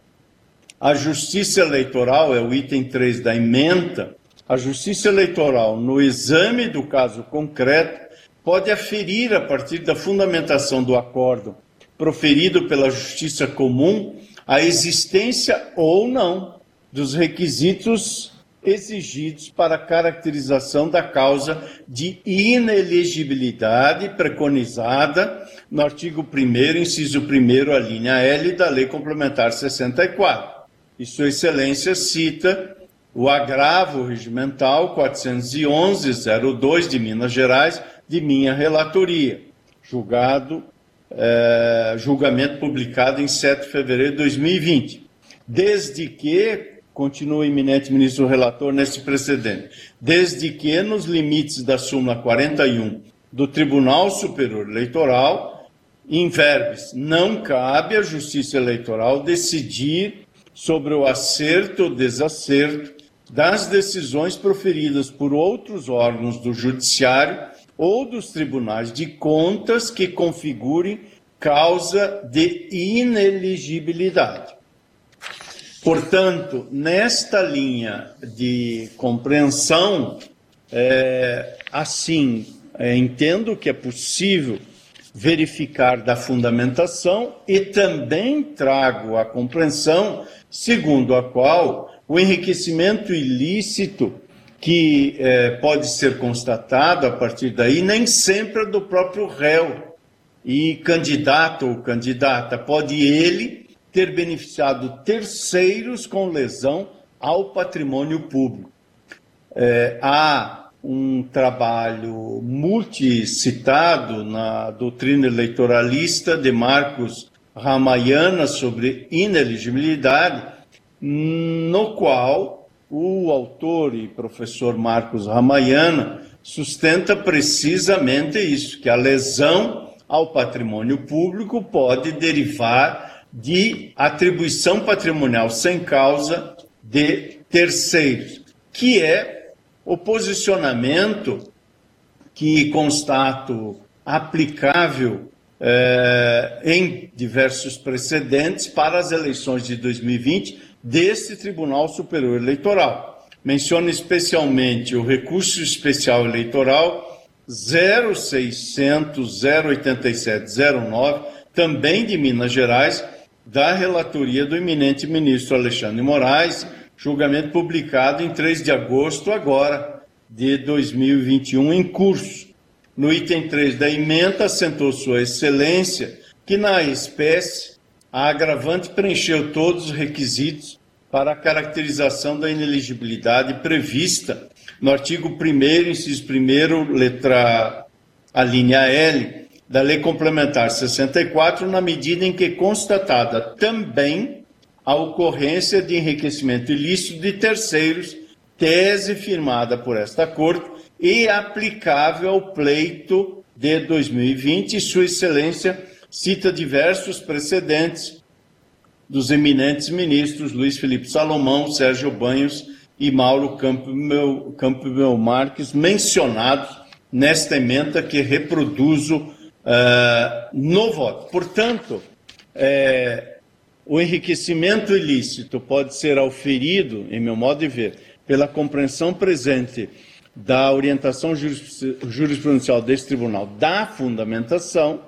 a Justiça Eleitoral, é o item 3 da emenda, a Justiça Eleitoral, no exame do caso concreto, pode aferir, a partir da fundamentação do acordo proferido pela Justiça Comum, a existência ou não dos requisitos exigidos para a caracterização da causa de inelegibilidade preconizada no artigo 1, inciso 1, a linha L da Lei Complementar 64. E Sua Excelência cita o agravo regimental 411-02 de Minas Gerais, de minha relatoria, julgado, é, julgamento publicado em 7 de fevereiro de 2020. Desde que, continua o eminente ministro relator nesse precedente, desde que, nos limites da súmula 41 do Tribunal Superior Eleitoral, em verbes, não cabe à Justiça Eleitoral decidir sobre o acerto ou desacerto das decisões proferidas por outros órgãos do Judiciário ou dos tribunais de contas que configurem causa de ineligibilidade. Portanto, nesta linha de compreensão, é, assim, é, entendo que é possível verificar da fundamentação e também trago a compreensão segundo a qual o enriquecimento ilícito que é, pode ser constatado a partir daí nem sempre é do próprio réu e candidato ou candidata pode ele ter beneficiado terceiros com lesão ao patrimônio público. É, há um trabalho multicitado na doutrina eleitoralista de Marcos Ramayana sobre ineligibilidade, no qual o autor e professor Marcos Ramayana sustenta precisamente isso, que a lesão ao patrimônio público pode derivar de atribuição patrimonial sem causa de terceiros, que é o posicionamento que constato aplicável é, em diversos precedentes para as eleições de 2020 desse Tribunal Superior Eleitoral. Menciono especialmente o recurso especial eleitoral 0600 08709, também de Minas Gerais, da relatoria do eminente ministro Alexandre Moraes, julgamento publicado em 3 de agosto agora de 2021 em curso. No item 3 da emenda, assentou Sua Excelência que, na espécie, a agravante preencheu todos os requisitos para a caracterização da ineligibilidade prevista no artigo 1, inciso 1, letra a linha L da Lei Complementar 64, na medida em que constatada também a ocorrência de enriquecimento ilícito de terceiros, tese firmada por esta Corte e aplicável ao pleito de 2020, Sua Excelência cita diversos precedentes dos eminentes ministros Luiz Felipe Salomão, Sérgio Banhos e Mauro Campbell, Campbell Marques, mencionados nesta emenda que reproduzo uh, no voto. Portanto, é, o enriquecimento ilícito pode ser auferido, em meu modo de ver, pela compreensão presente da orientação jurisprudencial deste tribunal da fundamentação,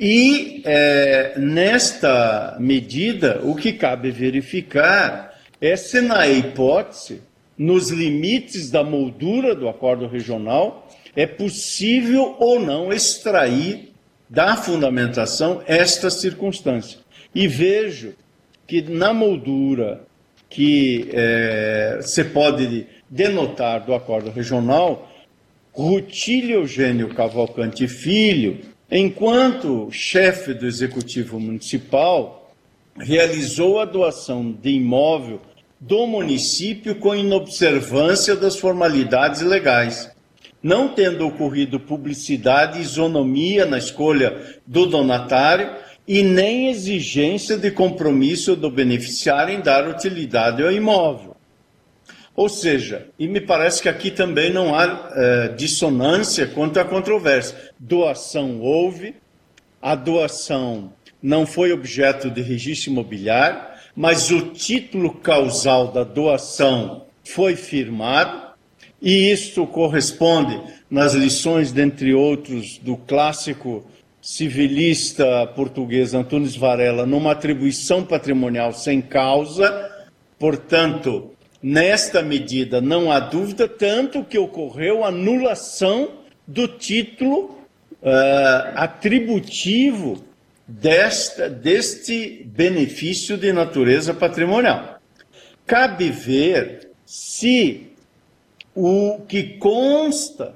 e é, nesta medida, o que cabe verificar é se, na hipótese, nos limites da moldura do acordo regional, é possível ou não extrair da fundamentação esta circunstância. E vejo que na moldura que é, se pode denotar do acordo regional, Rutílio Eugênio Cavalcante Filho, enquanto chefe do Executivo Municipal, realizou a doação de imóvel do município com inobservância das formalidades legais, não tendo ocorrido publicidade e isonomia na escolha do donatário e nem exigência de compromisso do beneficiário em dar utilidade ao imóvel. Ou seja, e me parece que aqui também não há é, dissonância quanto à controvérsia. Doação houve, a doação não foi objeto de registro imobiliário, mas o título causal da doação foi firmado, e isto corresponde nas lições, dentre outros, do clássico civilista português Antunes Varela, numa atribuição patrimonial sem causa, portanto, Nesta medida, não há dúvida, tanto que ocorreu anulação do título uh, atributivo desta, deste benefício de natureza patrimonial. Cabe ver se o que consta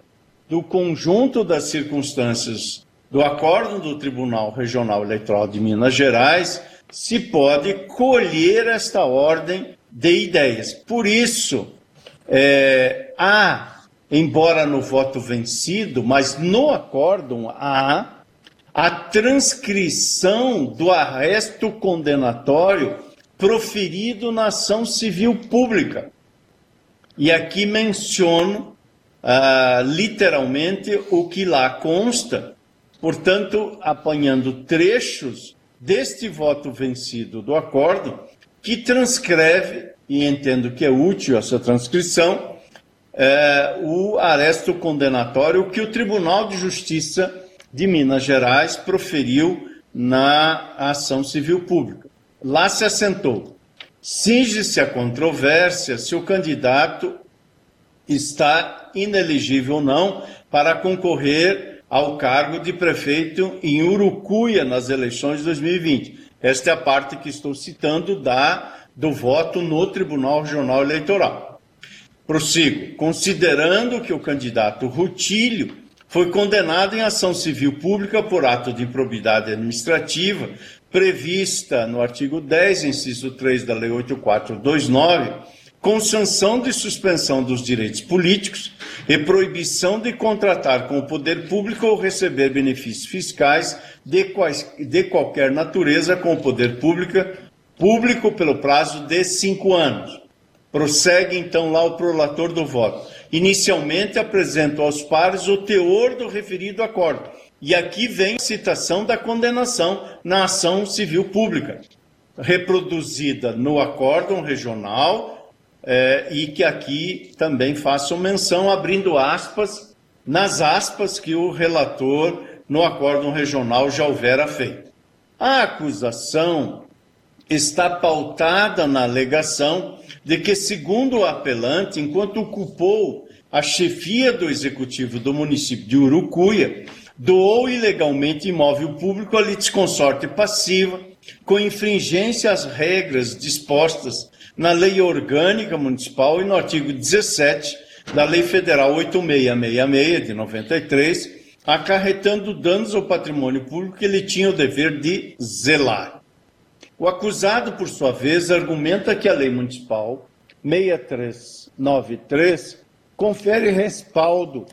do conjunto das circunstâncias do acórdão do Tribunal Regional Eleitoral de Minas Gerais se pode colher esta ordem de ideias. Por isso, é, há, embora no voto vencido, mas no acórdão há a transcrição do arresto condenatório proferido na ação civil pública. E aqui menciono ah, literalmente o que lá consta, portanto, apanhando trechos deste voto vencido do acordo, que transcreve, e entendo que é útil essa transcrição, é, o aresto condenatório que o Tribunal de Justiça de Minas Gerais proferiu na ação civil pública. Lá se assentou. Singe-se a controvérsia se o candidato está inelegível ou não para concorrer ao cargo de prefeito em Urucuia nas eleições de 2020. Esta é a parte que estou citando da, do voto no Tribunal Regional Eleitoral. Prossigo. Considerando que o candidato Rutilho foi condenado em ação civil pública por ato de improbidade administrativa, prevista no artigo 10, inciso 3 da Lei 8429, com sanção de suspensão dos direitos políticos e proibição de contratar com o poder público ou receber benefícios fiscais de, quais, de qualquer natureza com o poder público, público pelo prazo de cinco anos. Prossegue então lá o prolator do voto. Inicialmente apresento aos pares o teor do referido acordo E aqui vem a citação da condenação na ação civil pública, reproduzida no acórdão regional, é, e que aqui também faço menção, abrindo aspas, nas aspas que o relator no acórdão regional já houvera feito. A acusação está pautada na alegação de que, segundo o apelante, enquanto ocupou a chefia do executivo do município de Urucuia, doou ilegalmente imóvel público a litisconsorte passiva, com infringência às regras dispostas na Lei Orgânica Municipal e no artigo 17 da Lei Federal 8666 de 93, acarretando danos ao patrimônio público que ele tinha o dever de zelar. O acusado, por sua vez, argumenta que a Lei Municipal 6393 confere respaldo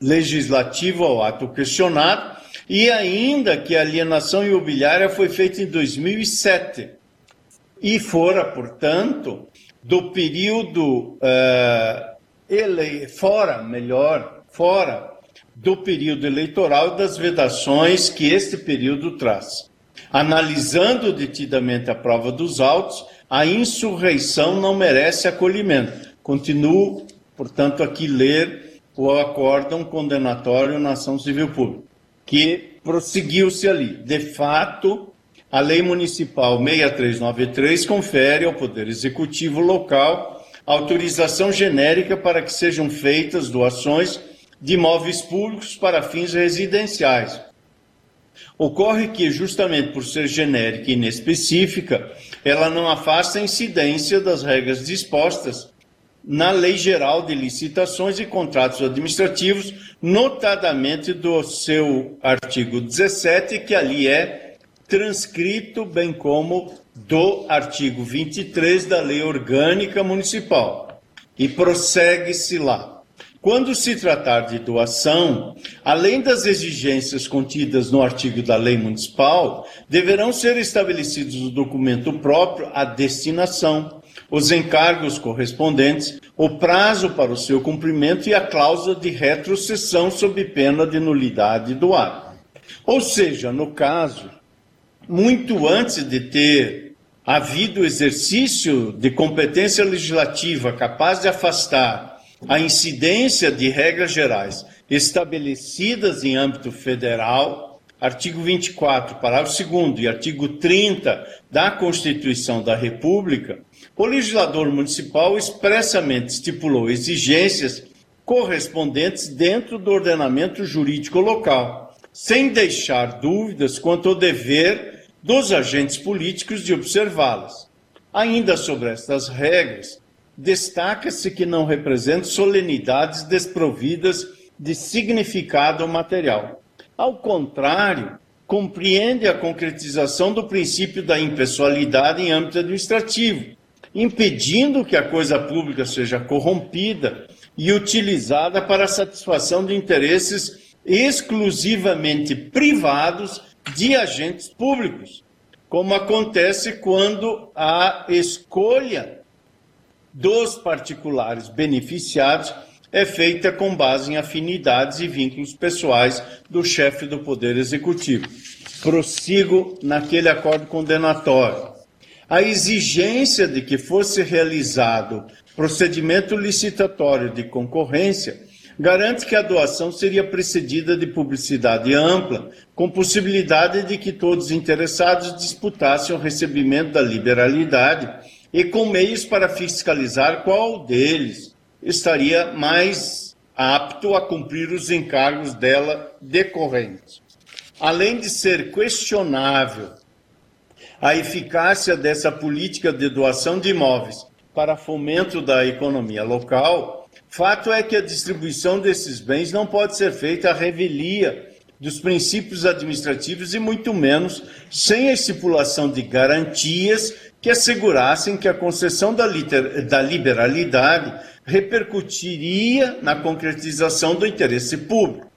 legislativo ao ato questionado e ainda que a alienação imobiliária foi feita em 2007 e fora, portanto, do período uh, ele, fora, melhor, fora do período eleitoral das vedações que este período traz. Analisando detidamente a prova dos autos, a insurreição não merece acolhimento. Continuo, portanto, aqui ler o acórdão condenatório na ação civil pública, que prosseguiu-se ali. De fato, a Lei Municipal 6393 confere ao Poder Executivo local autorização genérica para que sejam feitas doações de imóveis públicos para fins residenciais. Ocorre que, justamente por ser genérica e inespecífica, ela não afasta a incidência das regras dispostas na Lei Geral de Licitações e Contratos Administrativos, notadamente do seu artigo 17, que ali é transcrito, bem como do artigo 23 da Lei Orgânica Municipal. E prossegue-se lá. Quando se tratar de doação, além das exigências contidas no artigo da lei municipal, deverão ser estabelecidos no documento próprio a destinação, os encargos correspondentes, o prazo para o seu cumprimento e a cláusula de retrocessão sob pena de nulidade do ato. Ou seja, no caso, muito antes de ter havido exercício de competência legislativa capaz de afastar a incidência de regras gerais estabelecidas em âmbito federal, artigo 24, parágrafo 2 e artigo 30 da Constituição da República, o legislador municipal expressamente estipulou exigências correspondentes dentro do ordenamento jurídico local, sem deixar dúvidas quanto ao dever dos agentes políticos de observá-las. Ainda sobre estas regras, destaca-se que não representa solenidades desprovidas de significado material. Ao contrário, compreende a concretização do princípio da impessoalidade em âmbito administrativo, impedindo que a coisa pública seja corrompida e utilizada para a satisfação de interesses exclusivamente privados de agentes públicos, como acontece quando a escolha dos particulares beneficiados é feita com base em afinidades e vínculos pessoais do chefe do Poder Executivo. Prossigo naquele acordo condenatório. A exigência de que fosse realizado procedimento licitatório de concorrência garante que a doação seria precedida de publicidade ampla, com possibilidade de que todos os interessados disputassem o recebimento da liberalidade e com meios para fiscalizar qual deles estaria mais apto a cumprir os encargos dela decorrentes. Além de ser questionável a eficácia dessa política de doação de imóveis para fomento da economia local, fato é que a distribuição desses bens não pode ser feita à revelia dos princípios administrativos e muito menos sem a estipulação de garantias que assegurassem que a concessão da, da liberalidade repercutiria na concretização do interesse público.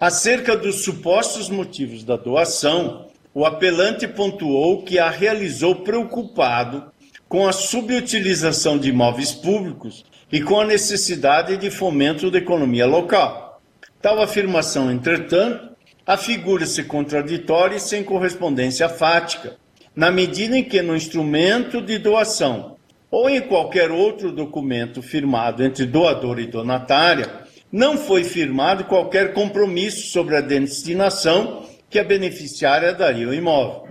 Acerca dos supostos motivos da doação, o apelante pontuou que a realizou preocupado com a subutilização de imóveis públicos e com a necessidade de fomento da economia local. Tal afirmação, entretanto, afigura-se contraditória e sem correspondência fática, na medida em que no instrumento de doação ou em qualquer outro documento firmado entre doador e donatária, não foi firmado qualquer compromisso sobre a destinação que a beneficiária daria ao imóvel.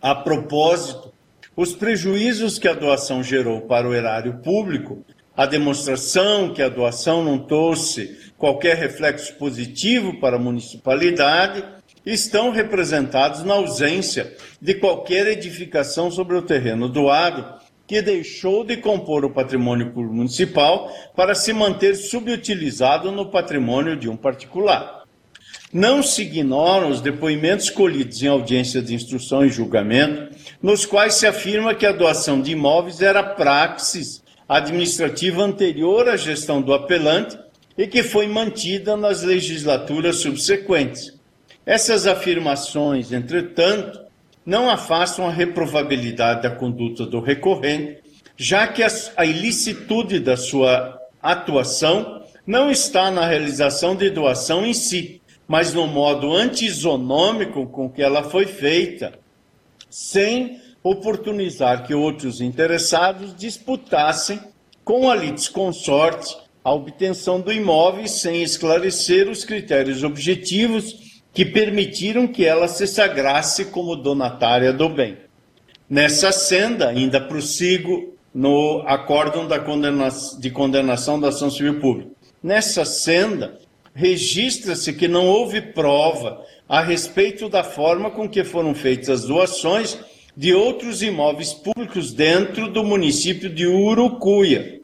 A propósito, os prejuízos que a doação gerou para o erário público, a demonstração que a doação não trouxe qualquer reflexo positivo para a municipalidade, estão representados na ausência de qualquer edificação sobre o terreno doado, que deixou de compor o patrimônio municipal para se manter subutilizado no patrimônio de um particular. Não se ignoram os depoimentos colhidos em audiência de instrução e julgamento, nos quais se afirma que a doação de imóveis era praxis administrativa anterior à gestão do apelante e que foi mantida nas legislaturas subsequentes. Essas afirmações, entretanto, não afastam a reprovabilidade da conduta do recorrente, já que a ilicitude da sua atuação não está na realização de doação em si, mas no modo antisonômico com que ela foi feita, sem oportunizar que outros interessados disputassem com a litisconsorte a obtenção do imóvel sem esclarecer os critérios objetivos que permitiram que ela se sagrasse como donatária do bem. Nessa senda, ainda prossigo no acórdão condena de condenação da ação civil pública. Nessa senda, registra-se que não houve prova a respeito da forma com que foram feitas as doações de outros imóveis públicos dentro do município de Urucuia.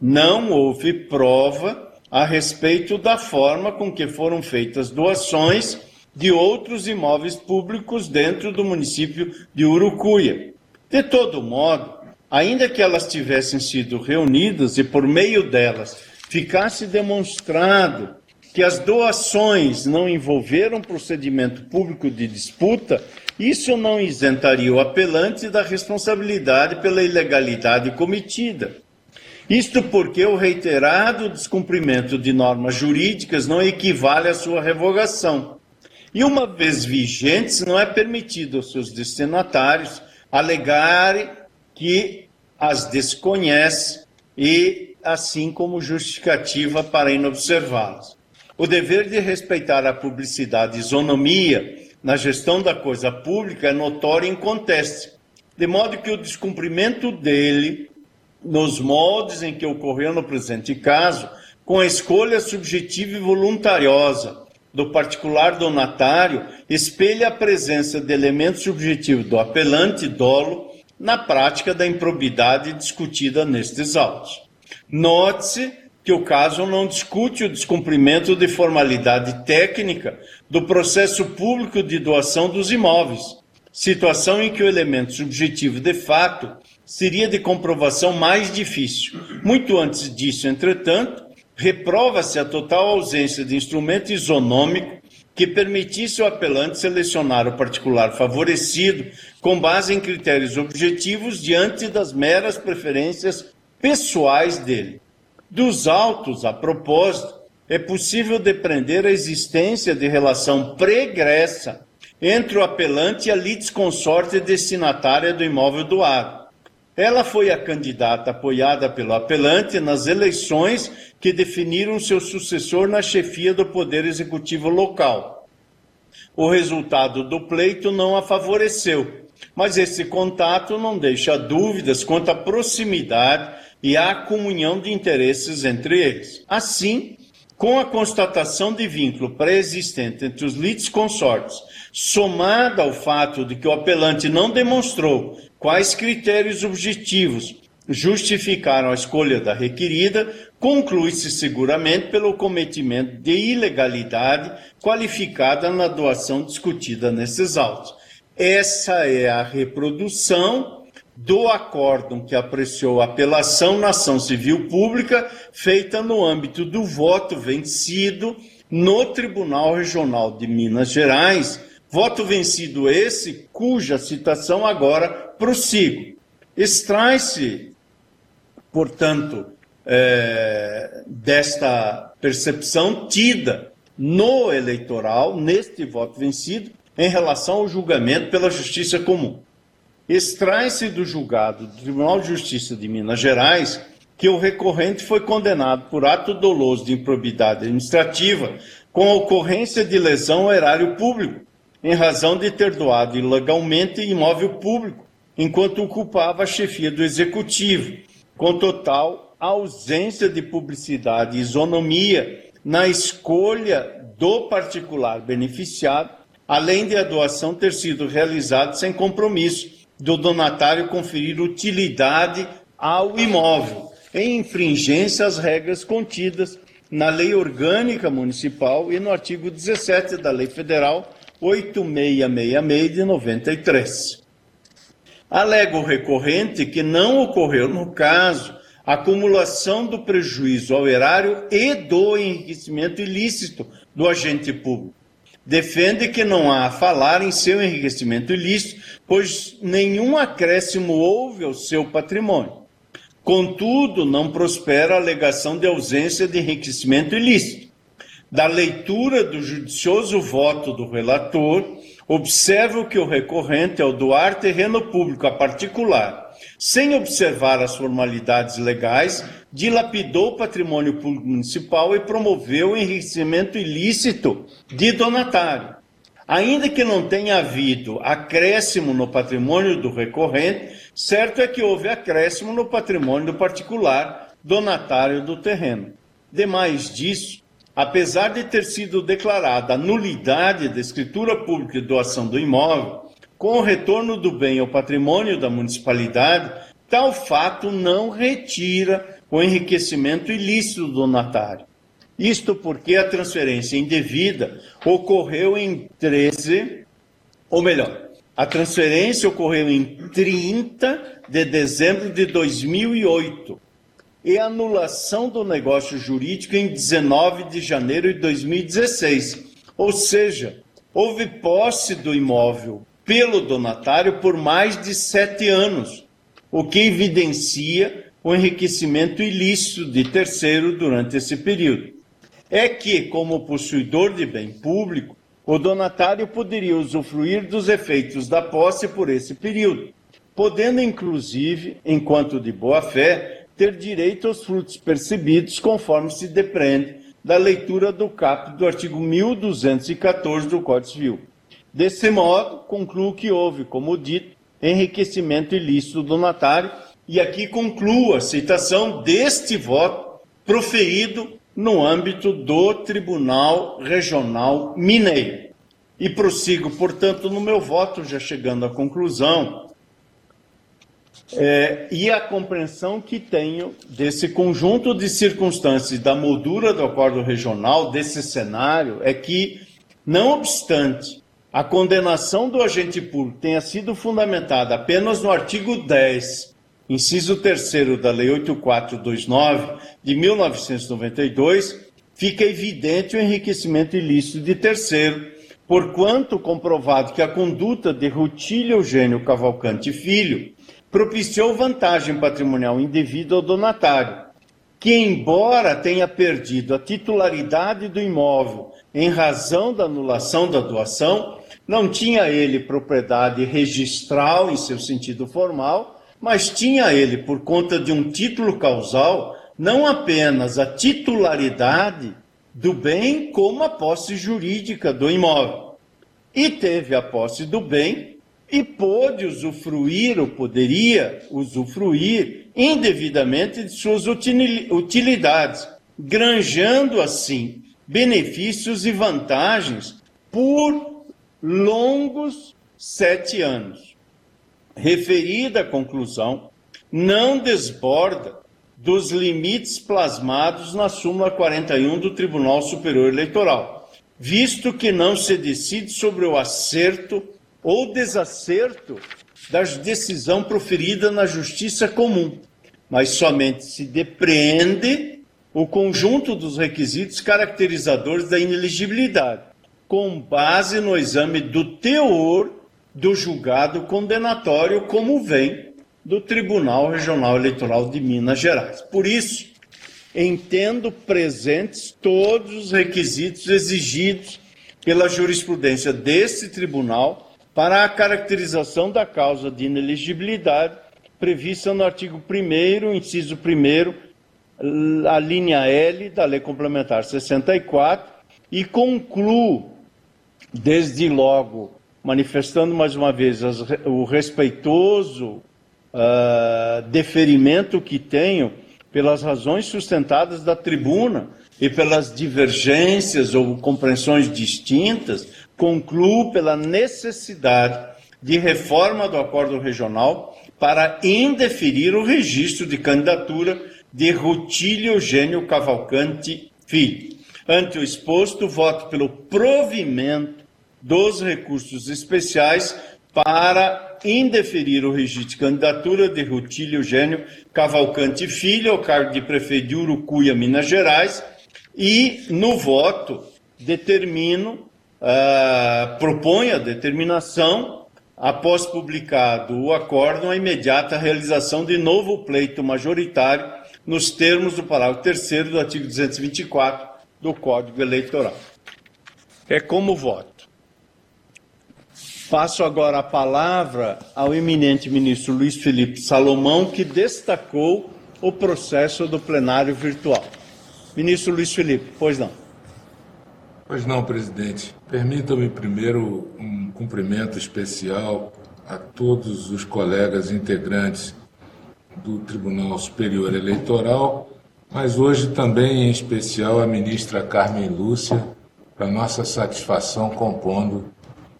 Não houve prova a respeito da forma com que foram feitas doações de outros imóveis públicos dentro do município de Urucuia. De todo modo, ainda que elas tivessem sido reunidas e por meio delas ficasse demonstrado que as doações não envolveram procedimento público de disputa, isso não isentaria o apelante da responsabilidade pela ilegalidade cometida. Isto porque o reiterado descumprimento de normas jurídicas não equivale à sua revogação. E uma vez vigentes, não é permitido aos seus destinatários alegarem que as desconhece e assim como justificativa para inobservá-las. O dever de respeitar a publicidade e isonomia na gestão da coisa pública é notório e inconteste, de modo que o descumprimento dele nos moldes em que ocorreu no presente caso, com a escolha subjetiva e voluntariosa do particular donatário, espelha a presença de elementos subjetivos do apelante dolo na prática da improbidade discutida nestes autos. Note-se que o caso não discute o descumprimento de formalidade técnica do processo público de doação dos imóveis, situação em que o elemento subjetivo de fato seria de comprovação mais difícil. Muito antes disso, entretanto, reprova-se a total ausência de instrumento isonômico que permitisse ao apelante selecionar o particular favorecido com base em critérios objetivos diante das meras preferências pessoais dele. Dos autos, a propósito, é possível depreender a existência de relação pregressa entre o apelante e a litisconsorte destinatária do imóvel doado ela foi a candidata apoiada pelo apelante nas eleições que definiram seu sucessor na chefia do Poder Executivo local. O resultado do pleito não a favoreceu, mas esse contato não deixa dúvidas quanto à proximidade e à comunhão de interesses entre eles. Assim, com a constatação de vínculo pré-existente entre os litisconsortes, somada ao fato de que o apelante não demonstrou quais critérios objetivos justificaram a escolha da requerida, conclui-se seguramente pelo cometimento de ilegalidade qualificada na doação discutida nesses autos. Essa é a reprodução do acórdão que apreciou a apelação na ação civil pública feita no âmbito do voto vencido no Tribunal Regional de Minas Gerais, voto vencido esse cuja citação agora prossigo. Extrai-se, portanto, é, desta percepção tida no eleitoral, neste voto vencido, em relação ao julgamento pela Justiça Comum. Extrai-se do julgado do Tribunal de Justiça de Minas Gerais que o recorrente foi condenado por ato doloso de improbidade administrativa com ocorrência de lesão ao erário público, em razão de ter doado ilegalmente imóvel público, enquanto ocupava a chefia do Executivo, com total ausência de publicidade e isonomia na escolha do particular beneficiado, além de a doação ter sido realizada sem compromisso do donatário conferir utilidade ao imóvel, em infringência às regras contidas na Lei Orgânica Municipal e no artigo 17 da Lei Federal 8666 de 93. Alega o recorrente que não ocorreu no caso acumulação do prejuízo ao erário e do enriquecimento ilícito do agente público. Defende que não há a falar em seu enriquecimento ilícito, pois nenhum acréscimo houve ao seu patrimônio. Contudo, não prospera a alegação de ausência de enriquecimento ilícito. Da leitura do judicioso voto do relator, observo que o recorrente, ao doar terreno público a particular, sem observar as formalidades legais, dilapidou o patrimônio público municipal e promoveu o enriquecimento ilícito de donatário. Ainda que não tenha havido acréscimo no patrimônio do recorrente, certo é que houve acréscimo no patrimônio do particular donatário do terreno. Demais disso, apesar de ter sido declarada a nulidade da escritura pública de doação do imóvel, com o retorno do bem ao patrimônio da municipalidade, tal fato não retira o enriquecimento ilícito do donatário isto porque a transferência indevida ocorreu em 13, ou melhor, a transferência ocorreu em 30 de dezembro de 2008 e anulação do negócio jurídico em 19 de janeiro de 2016. Ou seja, houve posse do imóvel pelo donatário por mais de sete anos, o que evidencia o enriquecimento ilícito de terceiro durante esse período é que, como possuidor de bem público, o donatário poderia usufruir dos efeitos da posse por esse período, podendo, inclusive, enquanto de boa-fé, ter direito aos frutos percebidos, conforme se depreende da leitura do caput do artigo 1214 do Código Civil. Desse modo, concluo que houve, como dito, enriquecimento ilícito do donatário, e aqui concluo a citação deste voto proferido no âmbito do Tribunal Regional Mineiro. E prossigo, portanto, no meu voto, já chegando à conclusão, é, e a compreensão que tenho desse conjunto de circunstâncias da moldura do acordo regional, desse cenário, é que, não obstante a condenação do agente público tenha sido fundamentada apenas no artigo 10 inciso 3 da Lei 8429 de 1992, fica evidente o enriquecimento ilícito de terceiro, porquanto comprovado que a conduta de Rutílio Eugênio Cavalcante Filho propiciou vantagem patrimonial indevida ao donatário, que, embora tenha perdido a titularidade do imóvel em razão da anulação da doação, não tinha ele propriedade registral em seu sentido formal mas tinha ele, por conta de um título causal, não apenas a titularidade do bem, como a posse jurídica do imóvel. E teve a posse do bem e pôde usufruir, ou poderia usufruir indevidamente de suas utilidades, granjando assim benefícios e vantagens por longos sete anos referida conclusão não desborda dos limites plasmados na súmula 41 do Tribunal Superior Eleitoral, visto que não se decide sobre o acerto ou desacerto da decisão proferida na justiça comum, mas somente se depreende o conjunto dos requisitos caracterizadores da ineligibilidade, com base no exame do teor do julgado condenatório, como vem do Tribunal Regional Eleitoral de Minas Gerais. Por isso, entendo presentes todos os requisitos exigidos pela jurisprudência deste tribunal para a caracterização da causa de ineligibilidade prevista no artigo 1 inciso 1 a linha L da Lei Complementar 64 e concluo desde logo manifestando mais uma vez as, o respeitoso uh, deferimento que tenho pelas razões sustentadas da tribuna e pelas divergências ou compreensões distintas, concluo pela necessidade de reforma do acordo regional para indeferir o registro de candidatura de Rutílio Eugênio Cavalcante Filho. Ante o exposto, voto pelo provimento dos recursos especiais para indeferir o registro de candidatura de Rutílio Eugênio Cavalcante Filho ao cargo de prefeito de Urucuia, Minas Gerais, e no voto determino, uh, proponho a determinação, após publicado o acórdão, a imediata realização de novo pleito majoritário nos termos do parágrafo 3 do artigo 224 do Código Eleitoral. É como voto. Passo agora a palavra ao eminente ministro Luiz Felipe Salomão, que destacou o processo do plenário virtual. Ministro Luiz Felipe, pois não.
Pois não, presidente. Permita-me primeiro um cumprimento especial a todos os colegas integrantes do Tribunal Superior Eleitoral, mas hoje também em especial a ministra Carmen Lúcia, para nossa satisfação compondo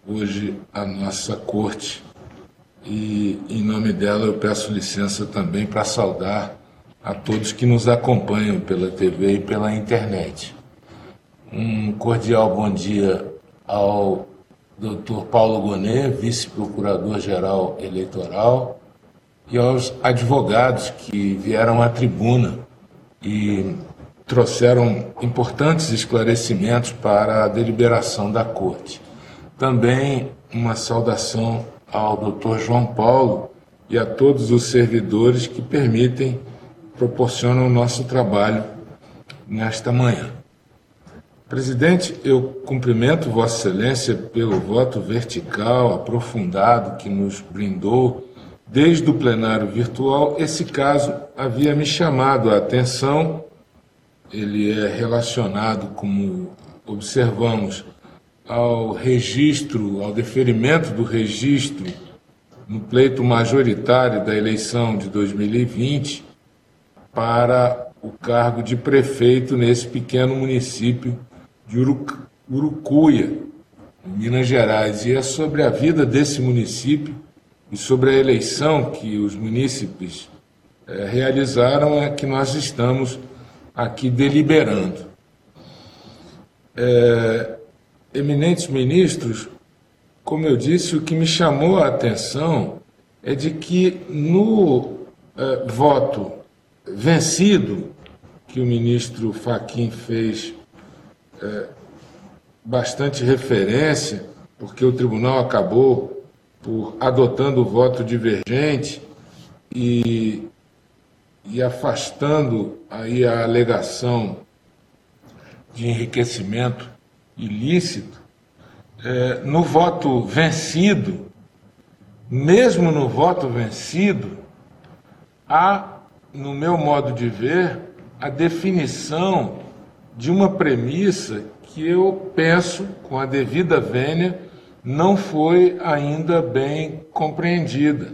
hoje a nossa corte. E em nome dela eu peço licença também para saudar a todos que nos acompanham pela TV e pela internet. Um cordial bom dia ao Dr. Paulo Gonet, vice-procurador-geral eleitoral, e aos advogados que vieram à tribuna e trouxeram importantes esclarecimentos para a deliberação da Corte. Também uma saudação ao Dr. João Paulo e a todos os servidores que permitem, proporcionam o nosso trabalho nesta manhã. Presidente, eu cumprimento Vossa Excelência pelo voto vertical, aprofundado que nos brindou desde o plenário virtual. Esse caso havia me chamado a atenção, ele é relacionado, como observamos, ao registro, ao deferimento do registro no pleito majoritário da eleição de 2020 para o cargo de prefeito nesse pequeno município de Urucuia, em Minas Gerais. E é sobre a vida desse município e sobre a eleição que os munícipes é, realizaram é que nós estamos aqui deliberando. É, eminentes ministros, como eu disse, o que me chamou a atenção é de que no eh, voto vencido, que o ministro Faquim fez eh, bastante referência, porque o tribunal acabou por adotando o voto divergente e, e afastando aí a alegação de enriquecimento ilícito, é, no voto vencido, mesmo no voto vencido, há, no meu modo de ver, a definição de uma premissa que eu penso, com a devida vênia, não foi ainda bem compreendida.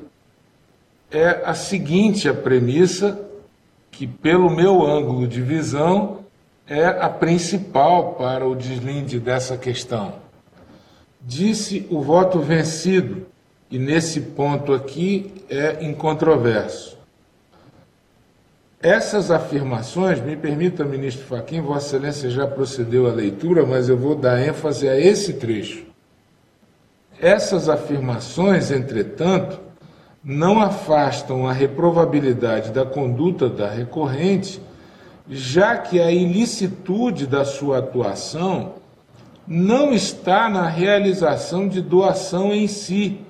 É a seguinte a premissa, que, pelo meu ângulo de visão, é a principal para o deslinde dessa questão. Disse o voto vencido, e nesse ponto aqui é incontroverso. Essas afirmações, me permita, ministro Faquim, Vossa Excelência já procedeu à leitura, mas eu vou dar ênfase a esse trecho. Essas afirmações, entretanto, não afastam a reprovabilidade da conduta da recorrente já que a ilicitude da sua atuação não está na realização de doação em si,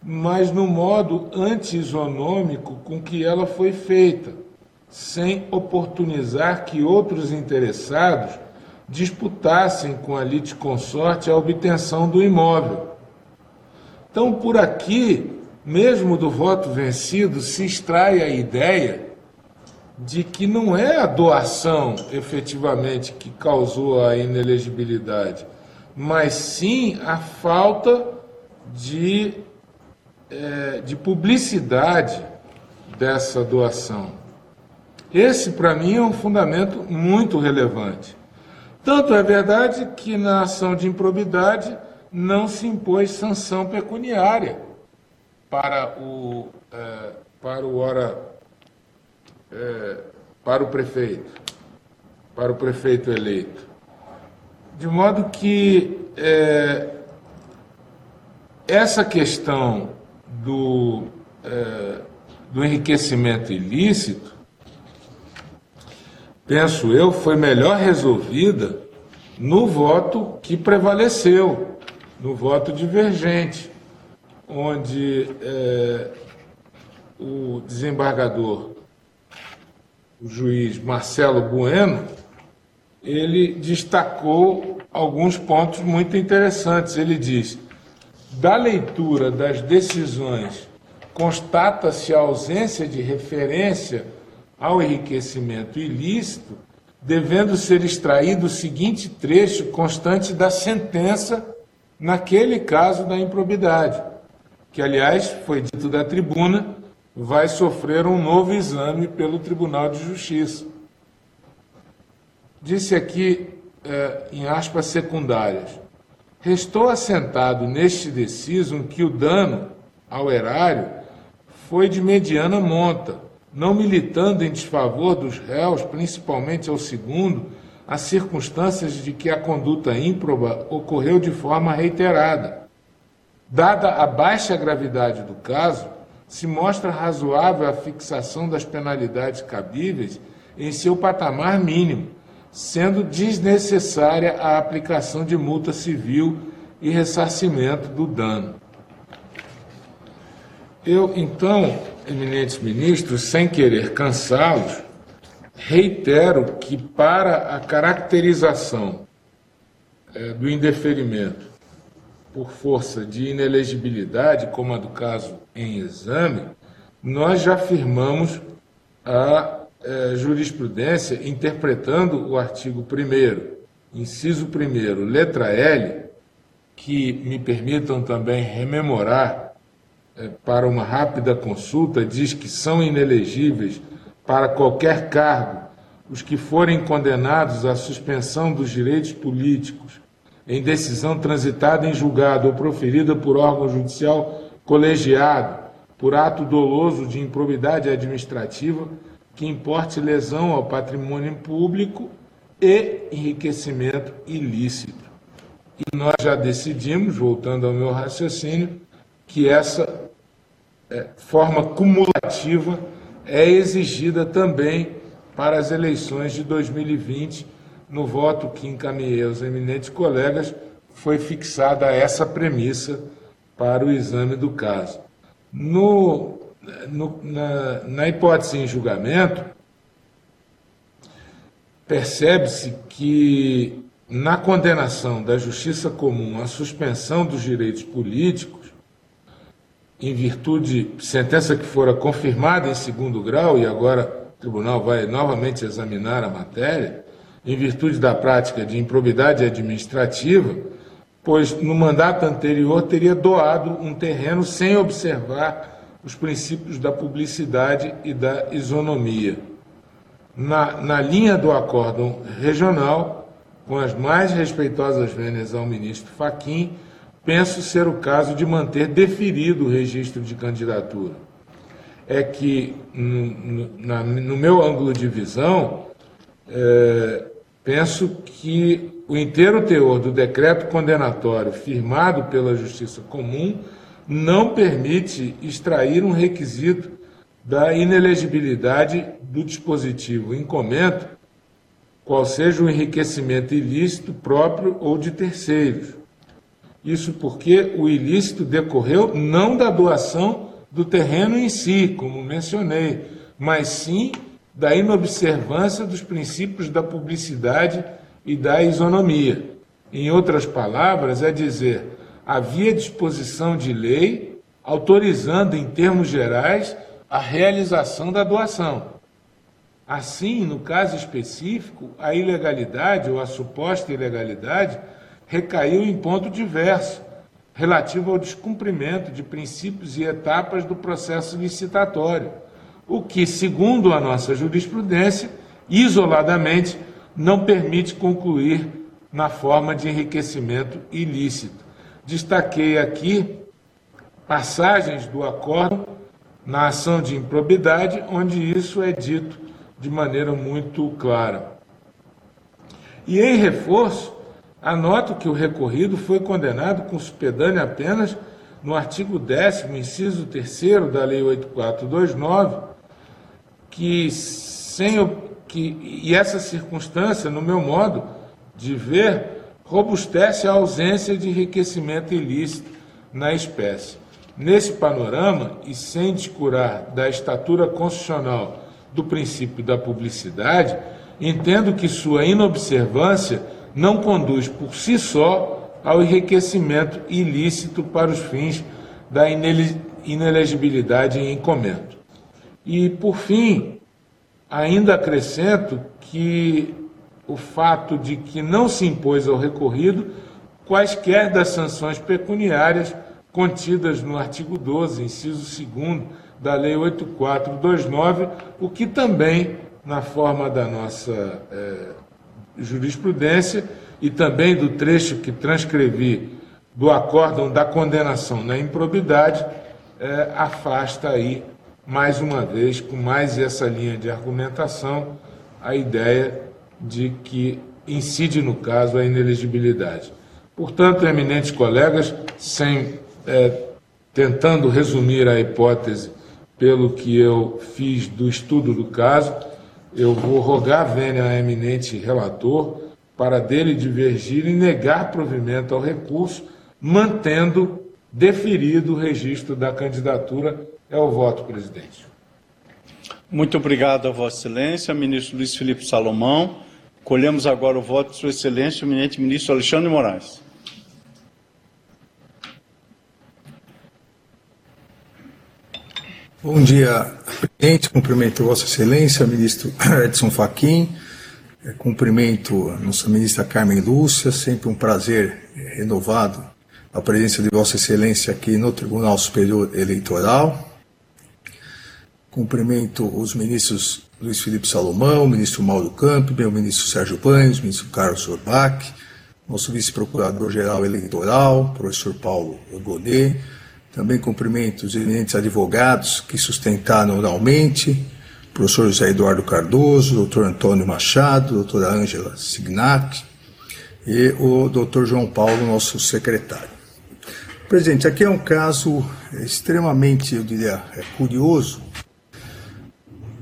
mas no modo anti-isonômico com que ela foi feita, sem oportunizar que outros interessados disputassem com a litisconsorte a obtenção do imóvel. Então, por aqui, mesmo do voto vencido, se extrai a ideia de que não é a doação efetivamente que causou a inelegibilidade, mas sim a falta de, é, de publicidade dessa doação. Esse, para mim, é um fundamento muito relevante. Tanto é verdade que na ação de improbidade não se impôs sanção pecuniária para o, é, para o hora é, para o prefeito, para o prefeito eleito. De modo que é, essa questão do, é, do enriquecimento ilícito, penso eu, foi melhor resolvida no voto que prevaleceu, no voto divergente, onde é, o desembargador o juiz Marcelo Bueno, ele destacou alguns pontos muito interessantes. Ele diz: da leitura das decisões, constata-se a ausência de referência ao enriquecimento ilícito, devendo ser extraído o seguinte trecho constante da sentença naquele caso da improbidade, que, aliás, foi dito da tribuna vai sofrer um novo exame pelo Tribunal de Justiça. Disse aqui, é, em aspas secundárias, restou assentado neste deciso que o dano ao erário foi de mediana monta, não militando em desfavor dos réus, principalmente ao segundo, as circunstâncias de que a conduta ímproba ocorreu de forma reiterada. Dada a baixa gravidade do caso, se mostra razoável a fixação das penalidades cabíveis em seu patamar mínimo, sendo desnecessária a aplicação de multa civil e ressarcimento do dano. Eu, então, eminentes ministros, sem querer cansá-los, reitero que para a caracterização é, do indeferimento por força de inelegibilidade, como a do caso em exame, nós já afirmamos a é, jurisprudência interpretando o artigo 1, inciso 1, letra L, que me permitam também rememorar é, para uma rápida consulta, diz que são inelegíveis para qualquer cargo os que forem condenados à suspensão dos direitos políticos em decisão transitada em julgado ou proferida por órgão judicial colegiado, por ato doloso de improbidade administrativa que importe lesão ao patrimônio público e enriquecimento ilícito. E nós já decidimos, voltando ao meu raciocínio, que essa é, forma cumulativa é exigida também para as eleições de 2020 no voto que encaminhei aos eminentes colegas, foi fixada essa premissa para o exame do caso. No, no, na, na hipótese em julgamento, percebe-se que na condenação da justiça comum à suspensão dos direitos políticos, em virtude de sentença que fora confirmada em segundo grau, e agora o tribunal vai novamente examinar a matéria, em virtude da prática de improbidade administrativa, pois no mandato anterior teria doado um terreno sem observar os princípios da publicidade e da isonomia. Na, na linha do acórdão regional, com as mais respeitosas vênias ao ministro Faquim, penso ser o caso de manter deferido o registro de candidatura. É que, no, na, no meu ângulo de visão, é, penso que o inteiro teor do decreto condenatório firmado pela Justiça Comum não permite extrair um requisito da inelegibilidade do dispositivo em comento, qual seja o enriquecimento ilícito próprio ou de terceiros. Isso porque o ilícito decorreu não da doação do terreno em si, como mencionei, mas sim da inobservância dos princípios da publicidade e da isonomia. Em outras palavras, é dizer, havia disposição de lei autorizando, em termos gerais, a realização da doação. Assim, no caso específico, a ilegalidade ou a suposta ilegalidade recaiu em ponto diverso, relativo ao descumprimento de princípios e etapas do processo licitatório, o que, segundo a nossa jurisprudência, isoladamente não permite concluir na forma de enriquecimento ilícito. Destaquei aqui passagens do acordo na ação de improbidade, onde isso é dito de maneira muito clara. E em reforço, anoto que o recorrido foi condenado com supedânea apenas no artigo 10, inciso 3 da Lei 8429, que sem que, e essa circunstância, no meu modo de ver, robustece a ausência de enriquecimento ilícito na espécie. Nesse panorama, e sem descurar da estatura constitucional do princípio da publicidade, entendo que sua inobservância não conduz por si só ao enriquecimento ilícito para os fins da inelegibilidade em comento. E, por fim, ainda acrescento que o fato de que não se impôs ao recorrido quaisquer das sanções pecuniárias contidas no artigo 12, inciso 2 da Lei 8429, o que também, na forma da nossa é, jurisprudência e também do trecho que transcrevi do acórdão da condenação na improbidade, é, afasta aí, mais uma vez, com mais essa linha de argumentação, a ideia de que incide, no caso, a inelegibilidade. Portanto, eminentes colegas, sem é, tentando resumir a hipótese pelo que eu fiz do estudo do caso, eu vou rogar vênia a eminente relator para dele divergir e negar provimento ao recurso, mantendo deferido o registro da candidatura. É o voto, presidente.
Muito obrigado a Vossa Excelência, ministro Luiz Felipe Salomão. Colhemos agora o voto de Sua Excelência, o eminente ministro Alexandre Moraes.
Bom dia, presidente. Cumprimento Vossa Excelência, ministro [coughs] Edson Fachin. É, cumprimento a nossa ministra Carmen Lúcia. Sempre um prazer é, renovado a presença de Vossa Excelência aqui no Tribunal Superior Eleitoral. Cumprimento os ministros Luiz Felipe Salomão, ministro Mauro Campo, meu ministro Sérgio Banhos, ministro Carlos Orbach, nosso vice-procurador-geral eleitoral, professor Paulo Gonet, também cumprimento os eminentes advogados que sustentaram oralmente, professor José Eduardo Cardoso, doutor Antônio Machado, doutora Ângela Signac e o doutor João Paulo, nosso secretário. Presidente, aqui é um caso extremamente, eu diria, é curioso,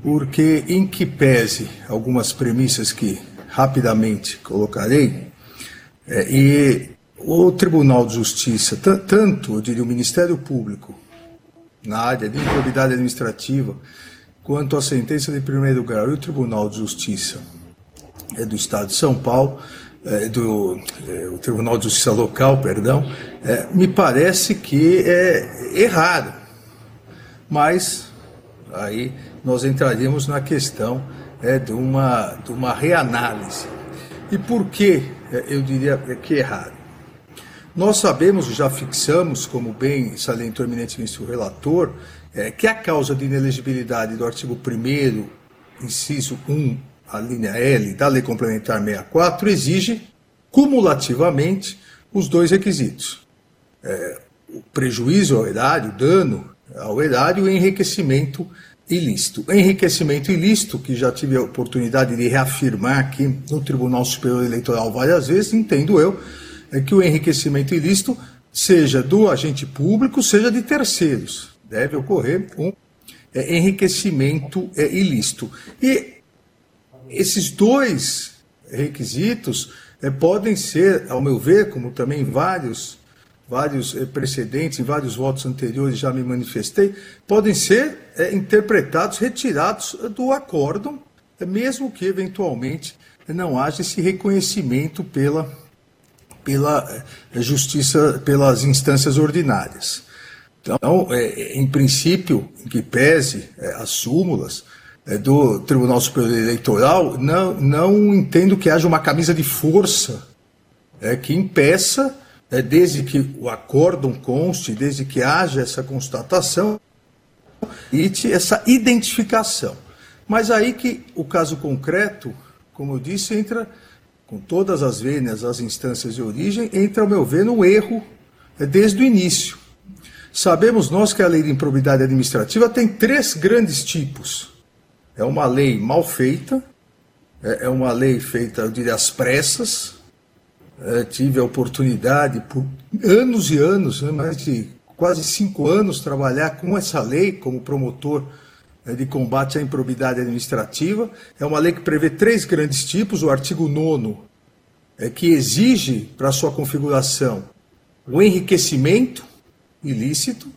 porque em que pese algumas premissas que rapidamente colocarei, é, e o Tribunal de Justiça, tanto, eu diria, o Ministério Público, na área de improbidade administrativa, quanto a sentença de primeiro grau e o Tribunal de Justiça é do Estado de São Paulo, é, do é, o Tribunal de Justiça Local, perdão, é, me parece que é errado. Mas aí nós entraríamos na questão é, de, uma, de uma reanálise. E por que é, eu diria que é errado? Nós sabemos, já fixamos, como bem salientou eminentemente o relator, é, que a causa de inelegibilidade do artigo 1 inciso 1, a linha L da Lei Complementar 64, exige cumulativamente os dois requisitos. É, o prejuízo ao erário, o dano ao erário e o enriquecimento ilícito. Enriquecimento ilícito, que já tive a oportunidade de reafirmar aqui no Tribunal Superior Eleitoral várias vezes, entendo eu, é que o enriquecimento ilícito seja do agente público, seja de terceiros. Deve ocorrer um é, enriquecimento é, ilícito. E esses dois requisitos é, podem ser, ao meu ver, como também vários vários eh, precedentes, em vários votos anteriores já me manifestei, podem ser é, interpretados, retirados do acórdão, mesmo que eventualmente não haja esse reconhecimento pela, pela justiça, pelas instâncias ordinárias. Então, é, em princípio, que pese é, as súmulas é, do Tribunal Superior Eleitoral, não, não entendo que haja uma camisa de força que impeça, é, desde que o acórdão conste, desde que haja essa constatação, e essa identificação. Mas aí que o caso concreto, como eu disse, entra com todas as vênias, as instâncias de origem, entra, ao meu ver, no erro é, desde o início. Sabemos nós que a lei de improbidade administrativa tem três grandes tipos. É uma lei mal feita, é, é uma lei feita, eu diria, às pressas. É, tive a oportunidade, por anos e anos, né, mais de quase cinco anos, trabalhar com essa lei como promotor é, de combate à improbidade administrativa. É uma lei que prevê três grandes tipos. O artigo 9 é que exige para sua configuração o enriquecimento ilícito.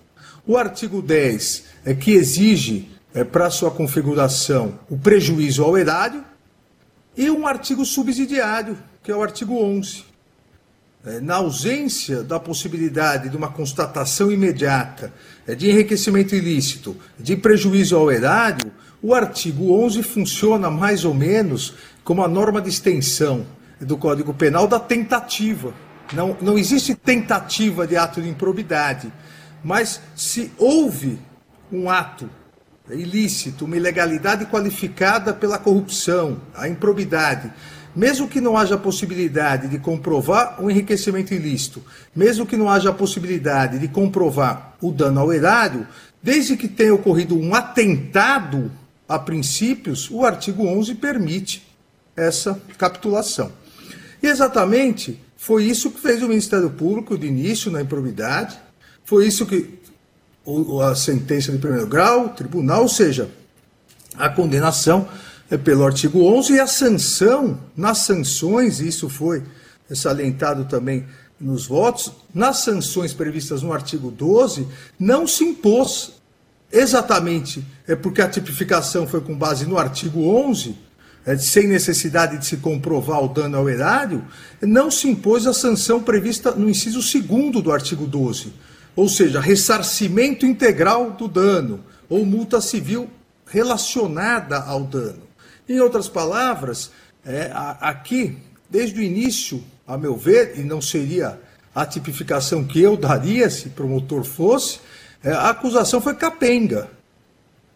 O artigo 10 é que exige é, para sua configuração o prejuízo ao erário. E um artigo subsidiário, que é o artigo 11. É, na ausência da possibilidade de uma constatação imediata é, de enriquecimento ilícito, de prejuízo ao erário, o artigo 11 funciona mais ou menos como a norma de extensão do Código Penal da tentativa. Não, não existe tentativa de ato de improbidade, mas se houve um ato ilícito, uma ilegalidade qualificada pela corrupção, a improbidade, mesmo que não haja possibilidade de comprovar o enriquecimento ilícito, mesmo que não haja possibilidade de comprovar o dano ao erário, desde que tenha ocorrido um atentado a princípios, o artigo 11 permite essa capitulação. E exatamente foi isso que fez o Ministério Público de início na improbidade, foi isso que a sentença de primeiro grau, tribunal, ou seja, a condenação é pelo artigo 11 e a sanção, nas sanções, isso foi salientado também nos votos, nas sanções previstas no artigo 12, não se impôs exatamente é porque a tipificação foi com base no artigo 11, é, sem necessidade de se comprovar o dano ao erário, não se impôs a sanção prevista no inciso 2 do artigo 12, ou seja, ressarcimento integral do dano ou multa civil relacionada ao dano. Em outras palavras, é, aqui, desde o início, a meu ver, e não seria a tipificação que eu daria se promotor fosse, é, a acusação foi capenga.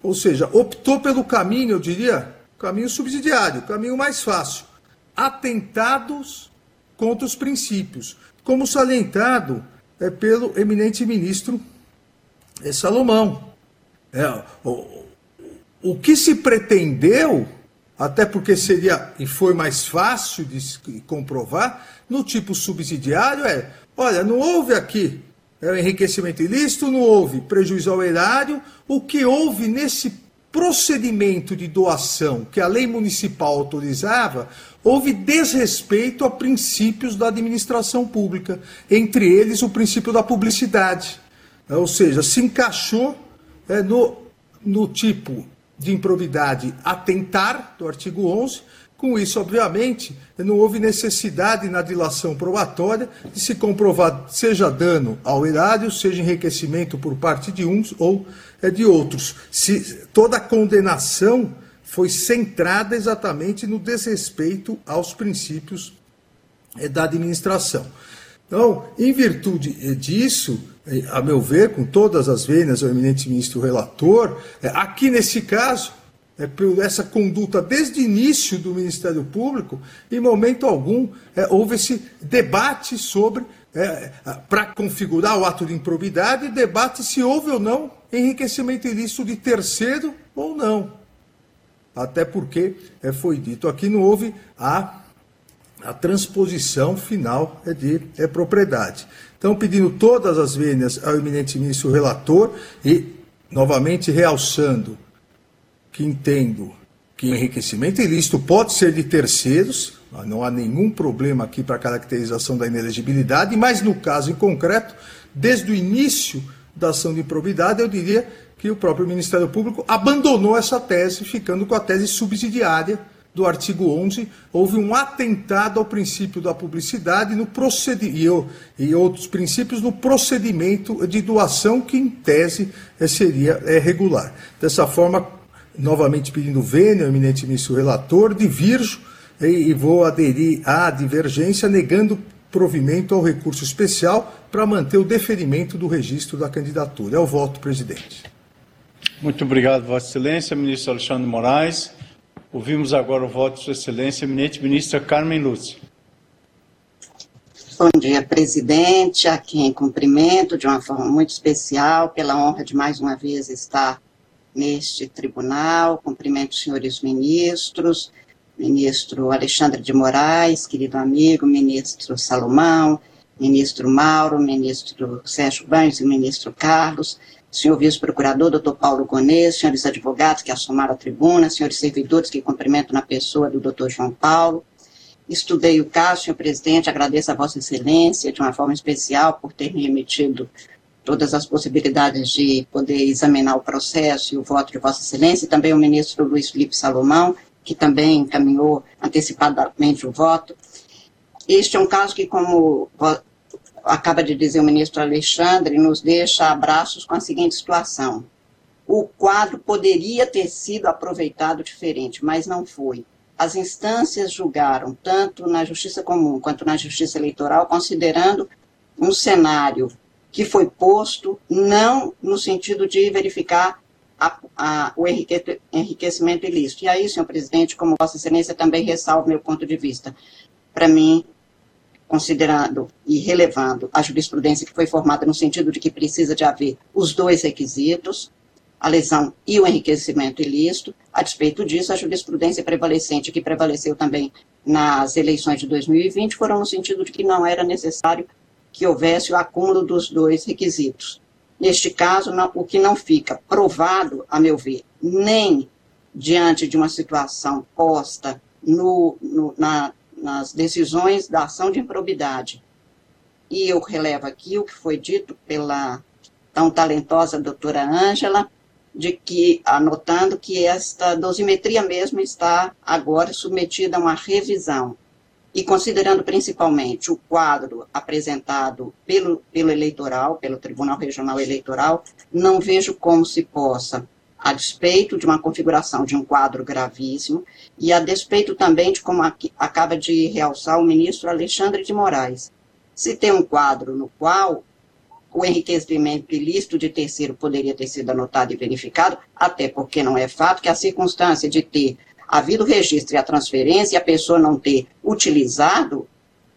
Ou seja, optou pelo caminho, eu diria, caminho subsidiário, caminho mais fácil. Atentados contra os princípios, como salientado é, pelo eminente ministro é, Salomão. É, o, o que se pretendeu, até porque seria e foi mais fácil de comprovar, no tipo subsidiário é: olha, não houve aqui é, enriquecimento ilícito, não houve prejuízo ao erário, o que houve nesse procedimento de doação que a lei municipal autorizava, houve desrespeito a princípios da administração pública, entre eles o princípio da publicidade. É, ou seja, se encaixou é, no, no tipo de improbidade atentar, do artigo 11, com isso, obviamente, não houve necessidade na dilação probatória de se comprovar seja dano ao erário, seja enriquecimento por parte de uns ou é, de outros. Se toda a condenação foi centrada exatamente no desrespeito aos princípios é, da administração. Então, em virtude é, disso, é, a meu ver, com todas as vênias, o eminente ministro relator, aqui nesse caso, é, por essa conduta desde o início do Ministério Público, em momento algum é, houve esse debate sobre, é, para configurar o ato de improbidade, debate se houve ou não enriquecimento ilícito de terceiro ou não. Até porque é, foi dito aqui, não houve a, a transposição final é, de é, propriedade. Então, pedindo todas as vênias ao eminente ministro relator e, novamente, realçando que entendo que enriquecimento ilícito pode ser de terceiros, não há nenhum problema aqui para a caracterização da inelegibilidade, mas no caso em concreto, desde o início da ação de improbidade, eu diria que o próprio Ministério Público abandonou essa tese, ficando com a tese subsidiária do artigo 11. Houve um atentado ao princípio da publicidade no procedimento, e outros princípios no procedimento de doação, que em tese eh, seria é, regular. Dessa forma, novamente pedindo vênia, eminente ministro relator, divirjo e, e vou aderir à divergência, negando provimento ao recurso especial para manter o deferimento do registro da candidatura. É o voto, presidente.
Muito obrigado, Vossa Excelência, ministro Alexandre Moraes. Ouvimos agora o voto de Sua Excelência, eminente ministra Carmen Lúcia.
Bom dia, presidente, a quem cumprimento de uma forma muito especial pela honra de mais uma vez estar neste tribunal. Cumprimento os senhores ministros, ministro Alexandre de Moraes, querido amigo, ministro Salomão, ministro Mauro, ministro Sérgio Banhos e ministro Carlos, senhor vice-procurador, doutor Paulo Gonês, senhores advogados que assumaram a tribuna, senhores servidores que cumprimento na pessoa do doutor João Paulo. Estudei o caso, senhor presidente, agradeço a vossa excelência de uma forma especial por ter me emitido todas as possibilidades de poder examinar o processo e o voto de vossa excelência, e também o ministro Luiz Felipe Salomão, que também encaminhou antecipadamente o voto. Este é um caso que, como acaba de dizer o ministro Alexandre, nos deixa abraços com a seguinte situação. O quadro poderia ter sido aproveitado diferente, mas não foi. As instâncias julgaram, tanto na Justiça Comum quanto na Justiça Eleitoral, considerando um cenário que foi posto não no sentido de verificar a, a, o enriquecimento ilícito. E aí, senhor presidente, como Vossa Excelência também ressalva meu ponto de vista. Para mim, considerando e relevando a jurisprudência que foi formada no sentido de que precisa de haver os dois requisitos, a lesão e o enriquecimento ilícito, a despeito disso, a jurisprudência prevalecente que prevaleceu também nas eleições de 2020 foram no sentido de que não era necessário que houvesse o acúmulo dos dois requisitos. Neste caso, não, o que não fica provado, a meu ver, nem diante de uma situação posta no, no, na, nas decisões da ação de improbidade. E eu relevo aqui o que foi dito pela tão talentosa doutora Ângela, de que, anotando que esta dosimetria mesmo está agora submetida a uma revisão e considerando principalmente o quadro apresentado pelo, pelo eleitoral, pelo Tribunal Regional Eleitoral, não vejo como se possa, a despeito de uma configuração de um quadro gravíssimo, e a despeito também de como aqui, acaba de realçar o ministro Alexandre de Moraes, se tem um quadro no qual o enriquecimento ilícito de terceiro poderia ter sido anotado e verificado, até porque não é fato que a circunstância de ter havido o registro e a transferência e a pessoa não ter utilizado,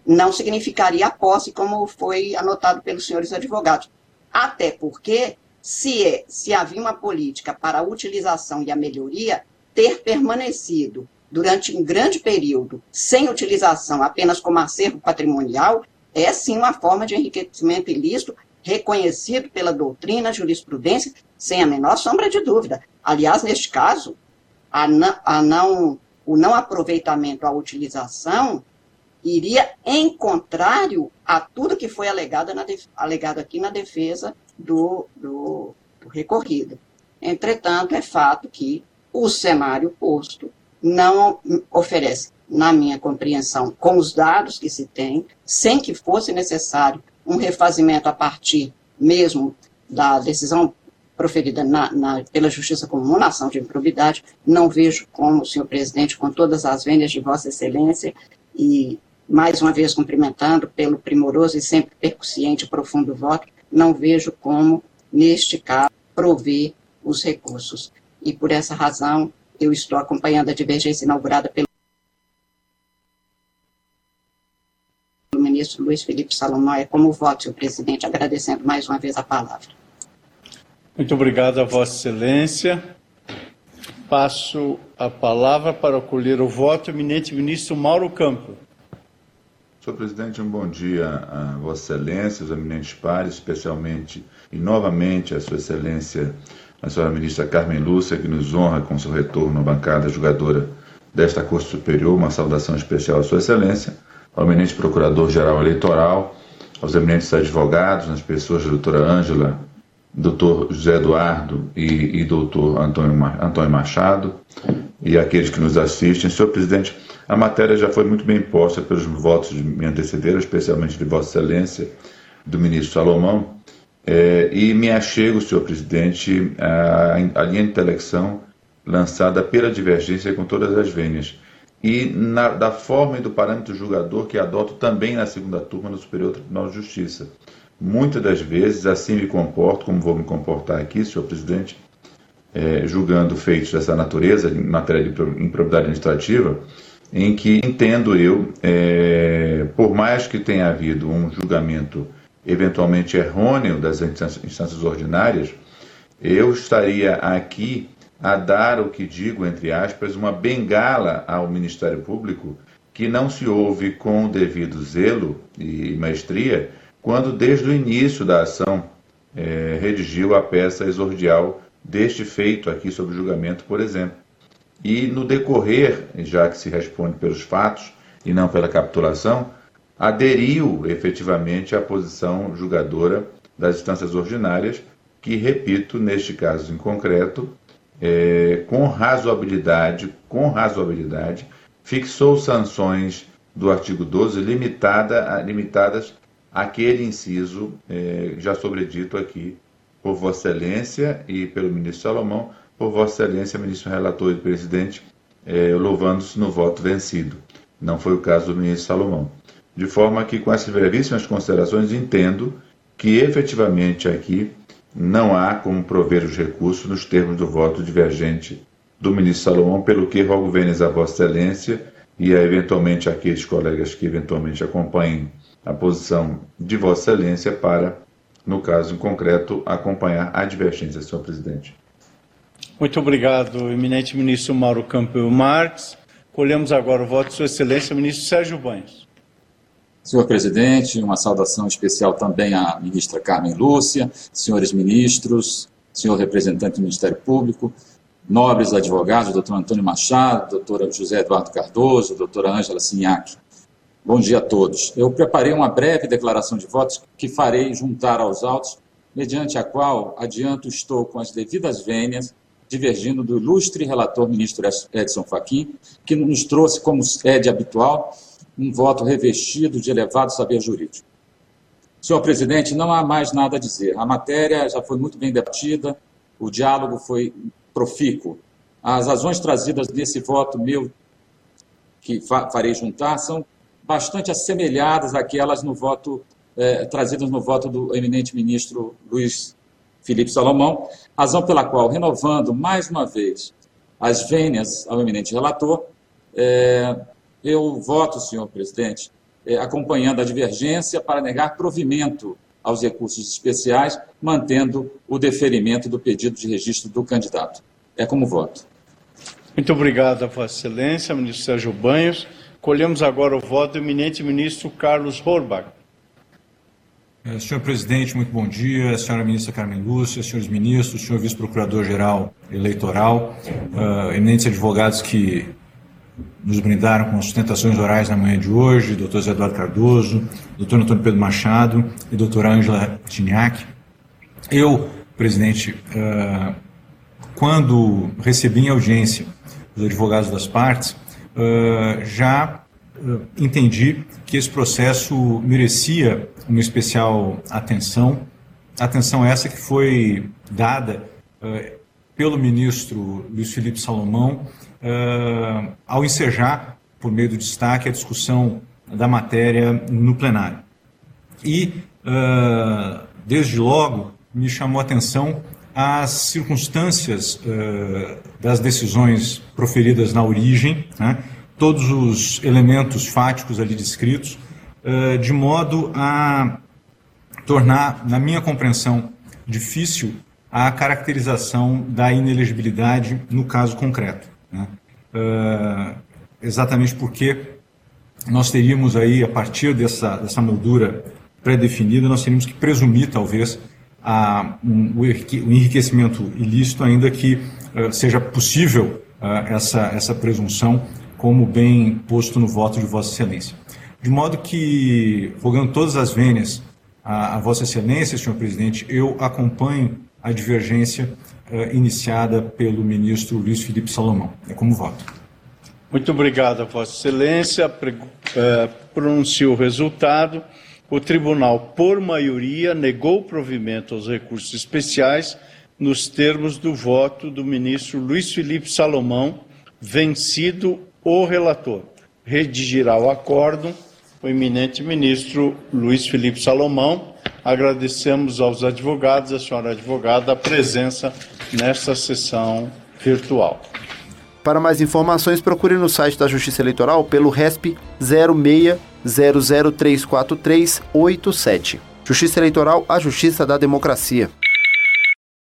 não significaria a posse, como foi anotado pelos senhores advogados. Até porque, se, é, se havia uma política para a utilização e a melhoria, ter permanecido durante um grande período sem utilização, apenas como acervo patrimonial, é sim uma forma de enriquecimento ilícito reconhecido pela doutrina, jurisprudência, sem a menor sombra de dúvida. Aliás, neste caso, a não, a não, o não aproveitamento, a utilização, iria em contrário a tudo que foi alegado, na, alegado aqui na defesa do, do, do recorrido. Entretanto, é fato que o cenário posto não oferece, na minha compreensão, com os dados que se tem, sem que fosse necessário um refazimento a partir mesmo da decisão proferida na, na, pela Justiça Comum na ação de improbidade, não vejo como, senhor presidente, com todas as vendas de Vossa Excelência, e mais uma vez cumprimentando pelo primoroso e sempre percussiente e profundo voto, não vejo como, neste caso, prover os recursos. E por essa razão, eu estou acompanhando a divergência inaugurada pelo ministro Luiz Felipe Salomão. É como voto, senhor presidente, agradecendo mais uma vez a palavra.
Muito obrigado a Vossa Excelência. Passo a palavra para acolher o voto, eminente ministro Mauro Campo.
Senhor presidente, um bom dia a Vossa Excelência, os eminentes pares, especialmente e novamente a Sua Excelência a senhora ministra Carmen Lúcia, que nos honra com seu retorno à bancada julgadora desta Corte Superior. Uma saudação especial à Sua Excelência, ao eminente Procurador-Geral Eleitoral, aos eminentes advogados, nas pessoas da doutora Ângela, doutor José Eduardo e, e doutor Antônio, Antônio Machado, e aqueles que nos assistem. Senhor presidente, a matéria já foi muito bem posta pelos votos que me antecederam, especialmente de Vossa Excelência, do ministro Salomão, é, e me achego, senhor presidente, à, linha de intelecção lançada pela divergência com todas as vênias e na, da forma e do parâmetro julgador que adoto também na segunda turma no Superior Tribunal de Justiça. Muitas das vezes assim me comporto, como vou me comportar aqui, senhor presidente, é, julgando feitos dessa natureza, em matéria de improbidade administrativa, em que entendo eu, é, por mais que tenha havido um julgamento eventualmente errôneo das instâncias ordinárias, eu estaria aqui a dar o que digo, entre aspas, uma bengala ao Ministério Público que não se ouve com o devido zelo e maestria quando, desde o início da ação, é, redigiu a peça exordial deste feito aqui sobre julgamento, por exemplo. E no decorrer, já que se responde pelos fatos e não pela capitulação, aderiu efetivamente à posição julgadora das instâncias ordinárias, que, repito, neste caso em concreto, é, com razoabilidade, com razoabilidade, fixou sanções do artigo 12 limitada, limitadas àquele inciso é, já sobredito aqui por Vossa Excelência e pelo ministro Salomão, por Vossa Excelência, ministro relator e presidente, é, louvando-se no voto vencido. Não foi o caso do ministro Salomão. De forma que, com essas brevíssimas considerações, entendo que efetivamente aqui não há como prover os recursos nos termos do voto divergente do ministro Salomão, pelo que rogo vênis a Vossa Excelência e a eventualmente aqueles colegas que eventualmente acompanhem a posição de Vossa Excelência para, no caso em concreto, acompanhar a divergência, senhor presidente.
Muito obrigado, eminente ministro Mauro Campbell Marques. Colhemos agora o voto de Sua Excelência, ministro Sérgio Banhos.
Senhor presidente, uma saudação especial também à ministra Carmen Lúcia, senhores ministros, senhor representante do Ministério Público, nobres advogados, doutor Antônio Machado, doutora José Eduardo Cardoso, doutora Ângela Sinhac. Bom dia a todos. Eu preparei uma breve declaração de votos que farei juntar aos autos, mediante a qual adianto estou com as devidas vênias, divergindo do ilustre relator ministro Edson Fachin, que nos trouxe como sede habitual um voto revestido de elevado saber jurídico. Senhor presidente, não há mais nada a dizer. A matéria já foi muito bem debatida, o diálogo foi profícuo. As razões trazidas nesse voto meu, que farei juntar, são bastante assemelhadas àquelas no voto, eh, trazidas no voto do eminente ministro Luiz Felipe Salomão, razão pela qual, renovando mais uma vez as vênias ao eminente relator, eh, eu voto, senhor presidente, é, acompanhando a divergência para negar provimento aos recursos especiais, mantendo o deferimento do pedido de registro do candidato. É como voto.
Muito obrigado Vossa Excelência, ministro Sérgio Banhos. Colhemos agora o voto do eminente ministro Carlos Horbach.
É, senhor presidente, muito bom dia. Senhora ministra Carmen Lúcia, senhores ministros, senhor vice-procurador-geral eleitoral, uh, eminentes advogados que nos brindaram com sustentações orais na manhã de hoje, doutor Zé Eduardo Cardoso, doutor Antônio Pedro Machado e doutora Ângela Tiniak. Eu, presidente, uh, quando recebi em audiência os advogados das partes, uh, já uh, entendi que esse processo merecia uma especial atenção, atenção essa que foi dada pelo ministro Luiz Felipe Salomão uh, ao ensejar, por meio do destaque, a discussão da matéria no plenário. E, uh, desde logo, me chamou a atenção as circunstâncias uh, das decisões proferidas na origem, né, todos os elementos fáticos ali descritos, uh, de modo a tornar, na minha compreensão, difícil a caracterização da inelegibilidade no caso concreto. Né? Uh, exatamente porque nós teríamos aí, a partir dessa, dessa moldura pré-definida, nós teríamos que presumir, talvez, a um, o enriquecimento ilícito, ainda que uh, seja possível uh, essa, essa presunção, como bem posto no voto de Vossa Excelência. De modo que, rogando todas as vênias a, a Vossa Excelência, senhor presidente, eu acompanho a divergência uh, iniciada pelo ministro Luiz Felipe Salomão. É como voto.
Muito obrigado, Vossa Excelência. Uh, pronunciou o resultado o tribunal, por maioria, negou provimento aos recursos especiais nos termos do voto do ministro Luiz Felipe Salomão, vencido o relator. Redigirá o acórdão o eminente ministro Luiz Felipe Salomão. Agradecemos aos advogados, a senhora advogada, a presença nesta sessão virtual.
Para mais informações, procure no site da Justiça Eleitoral pelo RESP 060034387. Justiça Eleitoral, a justiça da democracia.